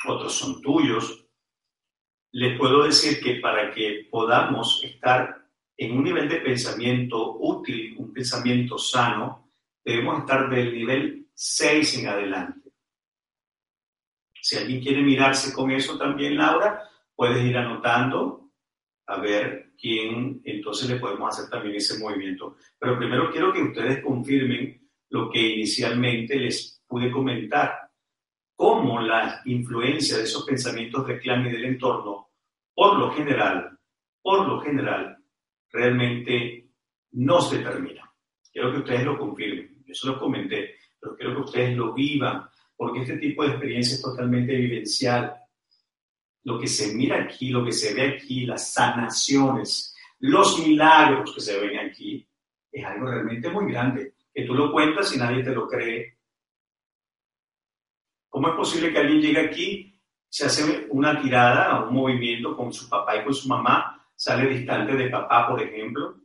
otros son tuyos. Les puedo decir que para que podamos estar en un nivel de pensamiento útil, un pensamiento sano, debemos estar del nivel 6 en adelante. Si alguien quiere mirarse con eso también, Laura, puedes ir anotando a ver quién, entonces le podemos hacer también ese movimiento. Pero primero quiero que ustedes confirmen lo que inicialmente les pude comentar cómo la influencia de esos pensamientos y del entorno, por lo general, por lo general, realmente nos determina. Quiero que ustedes lo confirmen, eso lo comenté, pero quiero que ustedes lo vivan, porque este tipo de experiencia es totalmente vivencial. Lo que se mira aquí, lo que se ve aquí, las sanaciones, los milagros que se ven aquí, es algo realmente muy grande, que tú lo cuentas y nadie te lo cree, ¿Cómo es posible que alguien llegue aquí, se hace una tirada, un movimiento con su papá y con su mamá, sale distante de papá, por ejemplo,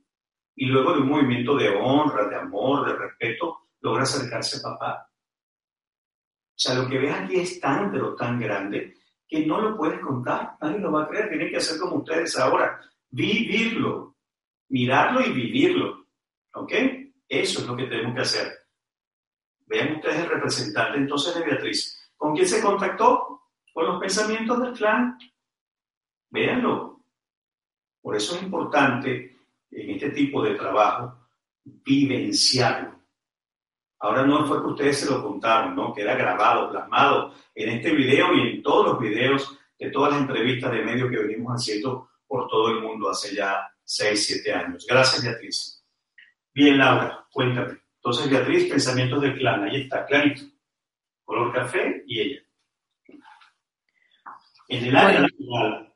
y luego de un movimiento de honra, de amor, de respeto, logra acercarse a papá? Sea, lo que ves aquí es tan, pero tan grande que no lo puedes contar, nadie lo va a creer, tienen que hacer como ustedes ahora, vivirlo, mirarlo y vivirlo. ¿Ok? Eso es lo que tenemos que hacer. Vean ustedes el representante entonces de Beatriz. ¿Con quién se contactó? Con los pensamientos del clan. Véanlo. Por eso es importante en este tipo de trabajo vivenciarlo. Ahora no fue que ustedes se lo contaron, ¿no? Queda grabado, plasmado en este video y en todos los videos de todas las entrevistas de medios que venimos haciendo por todo el mundo hace ya 6, 7 años. Gracias, Beatriz. Bien, Laura, cuéntame. Entonces, Beatriz, pensamientos del clan, ahí está, clarito. Color café y ella. En el área natural,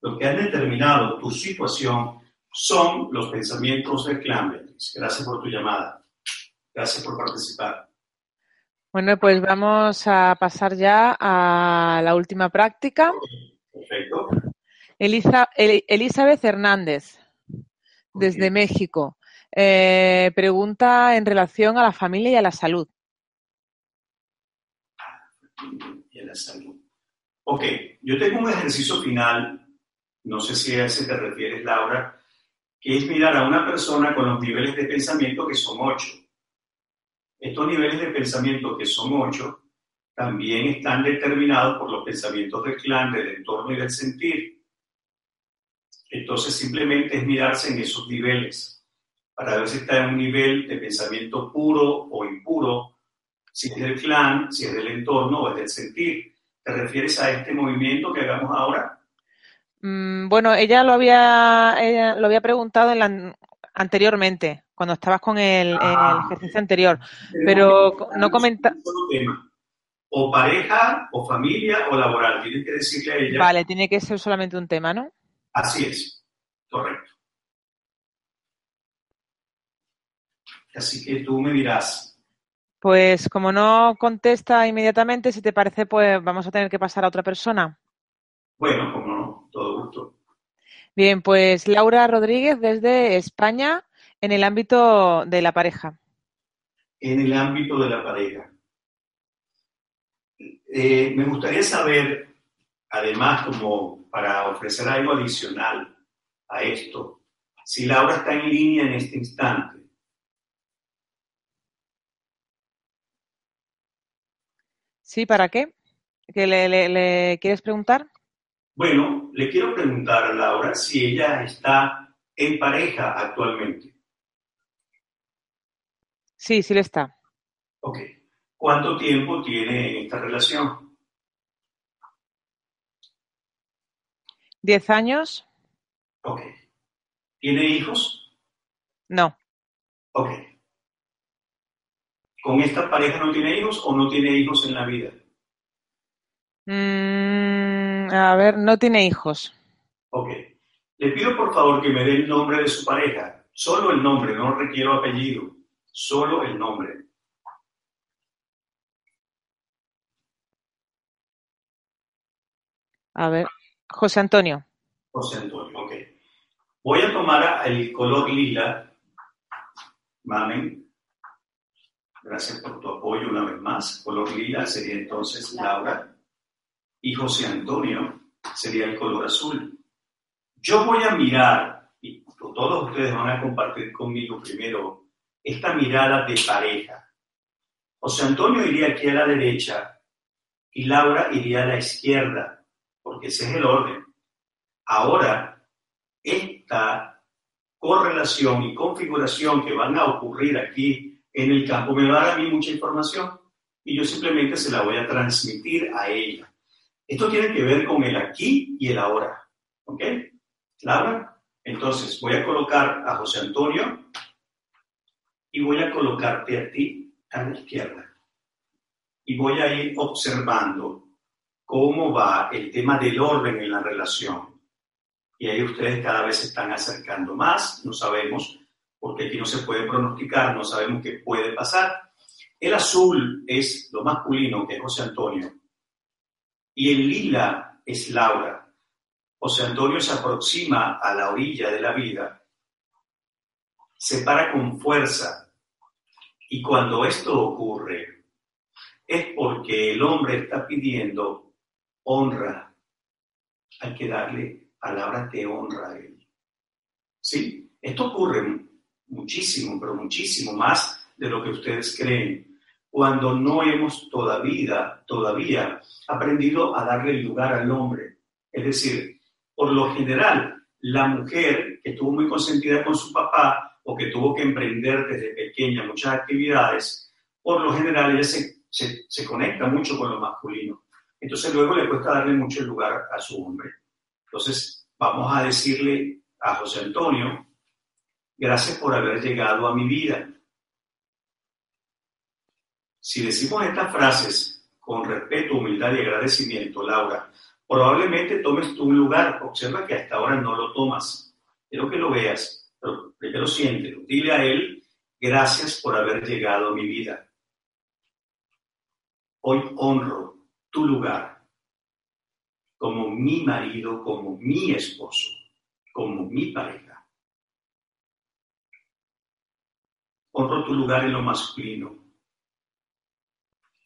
lo que ha determinado tu situación son los pensamientos del clan, Beatriz. Gracias por tu llamada. Gracias por participar. Bueno, pues vamos a pasar ya a la última práctica. Perfecto. Elisa, El- Elizabeth Hernández, desde. México. Eh, pregunta en relación a la familia y a la salud. y en la salud. Ok, yo tengo un ejercicio final, no sé si a ese te refieres, Laura, que es mirar a una persona con los niveles de pensamiento que son ocho. Estos niveles de pensamiento que son ocho también están determinados por los pensamientos del clan, del entorno y del sentir. Entonces simplemente es mirarse en esos niveles para ver si está en un nivel de pensamiento puro o impuro, si es del clan, si es del entorno o es del sentir. ¿Te refieres a este movimiento que hagamos ahora? Mm, bueno, ella lo había, lo había preguntado anteriormente, cuando estabas con el, el Ah, ejercicio anterior, pero no comenta. Un solo tema. O pareja, o familia, o laboral. Tienes que decirle a ella. Vale, tiene que ser solamente un tema, ¿no? Así es. Correcto. Así que tú me dirás. Pues como no contesta inmediatamente, si te parece, pues vamos a tener que pasar a otra persona. Bueno, como no, todo gusto. Bien, pues Laura Rodríguez desde España en el ámbito de la pareja. En el ámbito de la pareja. Eh, me gustaría saber, además, como para ofrecer algo adicional a esto, si Laura está en línea en este instante. ¿Sí? ¿Para qué? ¿Que le, le- le quieres preguntar? Bueno, le quiero preguntar a Laura si ella está en pareja actualmente. Sí, sí le está. Ok. ¿Cuánto tiempo tiene en esta relación? ¿Diez años? Ok. ¿Tiene hijos? No. Ok. ¿Con esta pareja no tiene hijos o no tiene hijos en la vida? Mm, a ver, no tiene hijos. Ok. Le pido por favor que me dé el nombre de su pareja. Solo el nombre, no requiero apellido. Solo el nombre. A ver, José Antonio. José Antonio, ok. Voy a tomar el color lila. Mamen. Gracias por tu apoyo una vez más. Color lila sería entonces Laura. Y José Antonio sería el color azul. Yo voy a mirar, y todos ustedes van a compartir conmigo primero, esta mirada de pareja. José Antonio iría aquí a la derecha y Laura iría a la izquierda, porque ese es el orden. Ahora, esta correlación y configuración que van a ocurrir aquí en el campo me va a dar a mí mucha información y yo simplemente se la voy a transmitir a ella. Esto tiene que ver con el aquí y el ahora. ¿Ok? Laura, entonces voy a colocar a José Antonio y voy a colocarte a ti a la izquierda. Y voy a ir observando cómo va el tema del orden en la relación. Y ahí ustedes cada vez se están acercando más, no sabemos, porque aquí no se puede pronosticar, no sabemos qué puede pasar. El azul es lo masculino, que es José Antonio, y el lila es Laura. José Antonio se aproxima a la orilla de la vida, se para con fuerza, y cuando esto ocurre, es porque el hombre está pidiendo honra. Hay que darle palabras de honra a él. ¿Sí? Esto ocurre muchísimo, pero muchísimo más de lo que ustedes creen, cuando no hemos todavía, todavía aprendido a darle lugar al hombre. Es decir, por lo general, la mujer que estuvo muy consentida con su papá o que tuvo que emprender desde pequeña muchas actividades, por lo general ella se, se, se conecta mucho con lo masculino. Entonces luego le cuesta darle mucho lugar a su hombre. Entonces vamos a decirle a José Antonio, gracias por haber llegado a mi vida. Si decimos estas frases con respeto, humildad y agradecimiento, Laura, probablemente tomes tu lugar. Observa que hasta ahora no lo tomas. Quiero que lo veas, pero primero siéntelo. Dile a él, gracias por haber llegado a mi vida. Hoy honro tu lugar como mi marido, como mi esposo, como mi pareja. Honro tu lugar en lo masculino.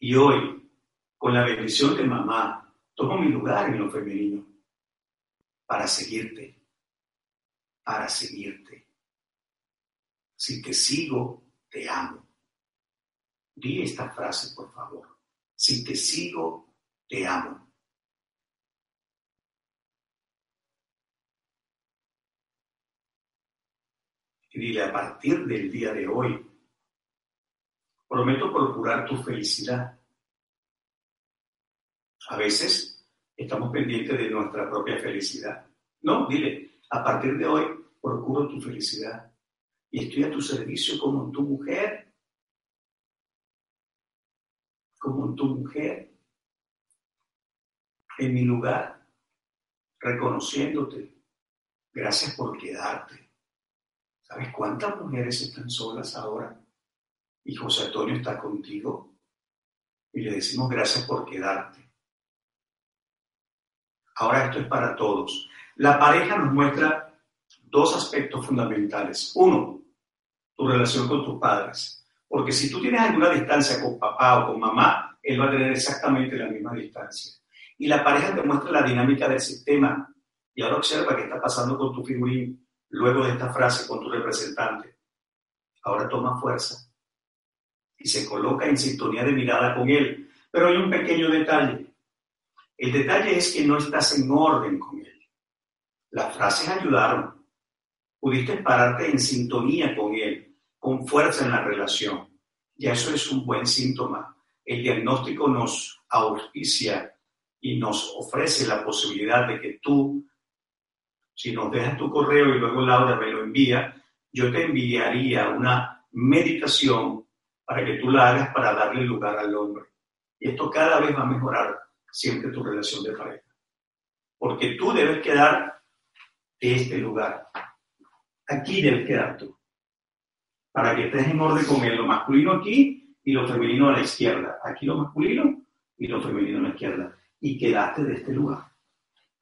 Y hoy, con la bendición de mamá, tomo mi lugar en lo femenino para seguirte, para seguirte. Si te sigo, te amo. Di esta frase, por favor. Si te sigo, te amo. Y dile, a partir del día de hoy, prometo procurar tu felicidad. A veces estamos pendientes de nuestra propia felicidad. No, dile, a partir de hoy procuro tu felicidad y estoy a tu servicio como tu mujer como tu mujer en mi lugar, reconociéndote. Gracias por quedarte. ¿Sabes cuántas mujeres están solas ahora? Y José Antonio está contigo. Y le decimos gracias por quedarte. Ahora esto es para todos. La pareja nos muestra dos aspectos fundamentales. Uno, tu relación con tus padres. Porque si tú tienes alguna distancia con papá o con mamá, él va a tener exactamente la misma distancia. Y la pareja te muestra la dinámica del sistema. Y ahora observa qué está pasando con tu figurín luego de esta frase con tu representante. Ahora toma fuerza y se coloca en sintonía de mirada con él. Pero hay un pequeño detalle. El detalle es que no estás en orden con él. Las frases ayudaron. Pudiste pararte en sintonía con él con fuerza en la relación. Y eso es un buen síntoma. El diagnóstico nos auspicia y nos ofrece la posibilidad de que tú, si nos dejas tu correo y luego Laura me lo envía, yo te enviaría una meditación para que tú la hagas para darle lugar al hombre. Y esto cada vez va a mejorar siempre tu relación de pareja. Porque tú debes quedar en este lugar. Aquí debes quedar tú para que estés en orden con él, lo masculino aquí y lo femenino a la izquierda. Aquí lo masculino y lo femenino a la izquierda. Y quedaste de este lugar.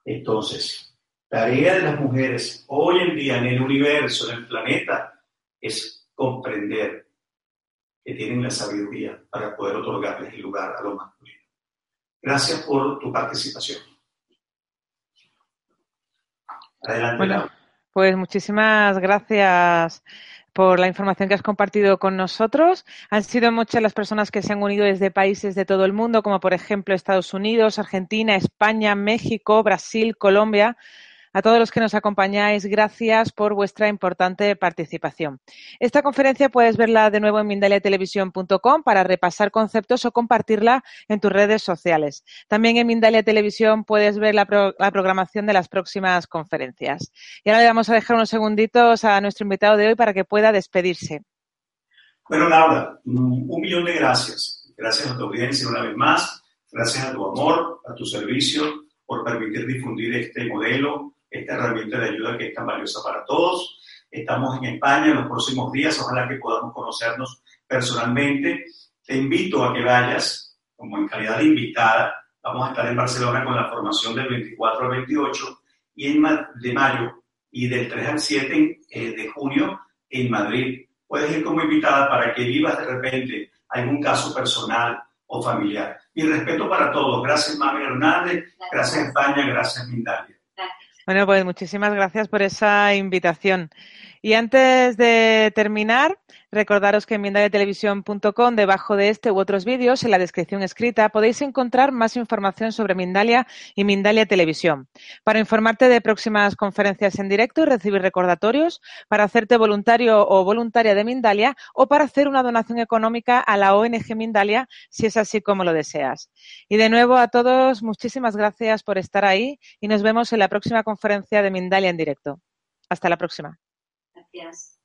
Entonces, tarea de las mujeres hoy en día en el universo, en el planeta, es comprender que tienen la sabiduría para poder otorgarles el lugar a lo masculino. Gracias por tu participación. Adelante. Bueno, pues muchísimas gracias por la información que has compartido con nosotros. Han sido muchas las personas que se han unido desde países de todo el mundo, como por ejemplo Estados Unidos, Argentina, España, México, Brasil, Colombia. A todos los que nos acompañáis, gracias por vuestra importante participación. Esta conferencia puedes verla de nuevo en mindaliatelevisión.com para repasar conceptos o compartirla en tus redes sociales. También en Mindalia Televisión puedes ver la, programación de las próximas conferencias. Y ahora le vamos a dejar unos segunditos a nuestro invitado de hoy para que pueda despedirse. Bueno, Laura, un millón de gracias. Gracias a tu audiencia una vez más. Gracias a tu amor, a tu servicio, por permitir difundir este modelo esta herramienta de ayuda que es tan valiosa para todos. Estamos en España en los próximos días, ojalá que podamos conocernos personalmente. Te invito a que vayas como en calidad de invitada. Vamos a estar en Barcelona con la formación del 24 al 28 y en de mayo y del 3 al 7 eh, de junio en Madrid. Puedes ir como invitada para que vivas de repente algún caso personal o familiar. Mi respeto para todos. Gracias, Mami Hernández. Gracias, España. Gracias, Mindalia. Bueno, pues muchísimas gracias por esa invitación. Y antes de terminar, recordaros que en mindaliatelevisión.com, debajo de este u otros vídeos, en la descripción escrita, podéis encontrar más información sobre Mindalia y Mindalia Televisión. Para informarte de próximas conferencias en directo y recibir recordatorios, para hacerte voluntario o voluntaria de Mindalia o para hacer una donación económica a la ONG Mindalia, si es así como lo deseas. Y de nuevo a todos, muchísimas gracias por estar ahí y nos vemos en la próxima conferencia de Mindalia en directo. Hasta la próxima. Gracias.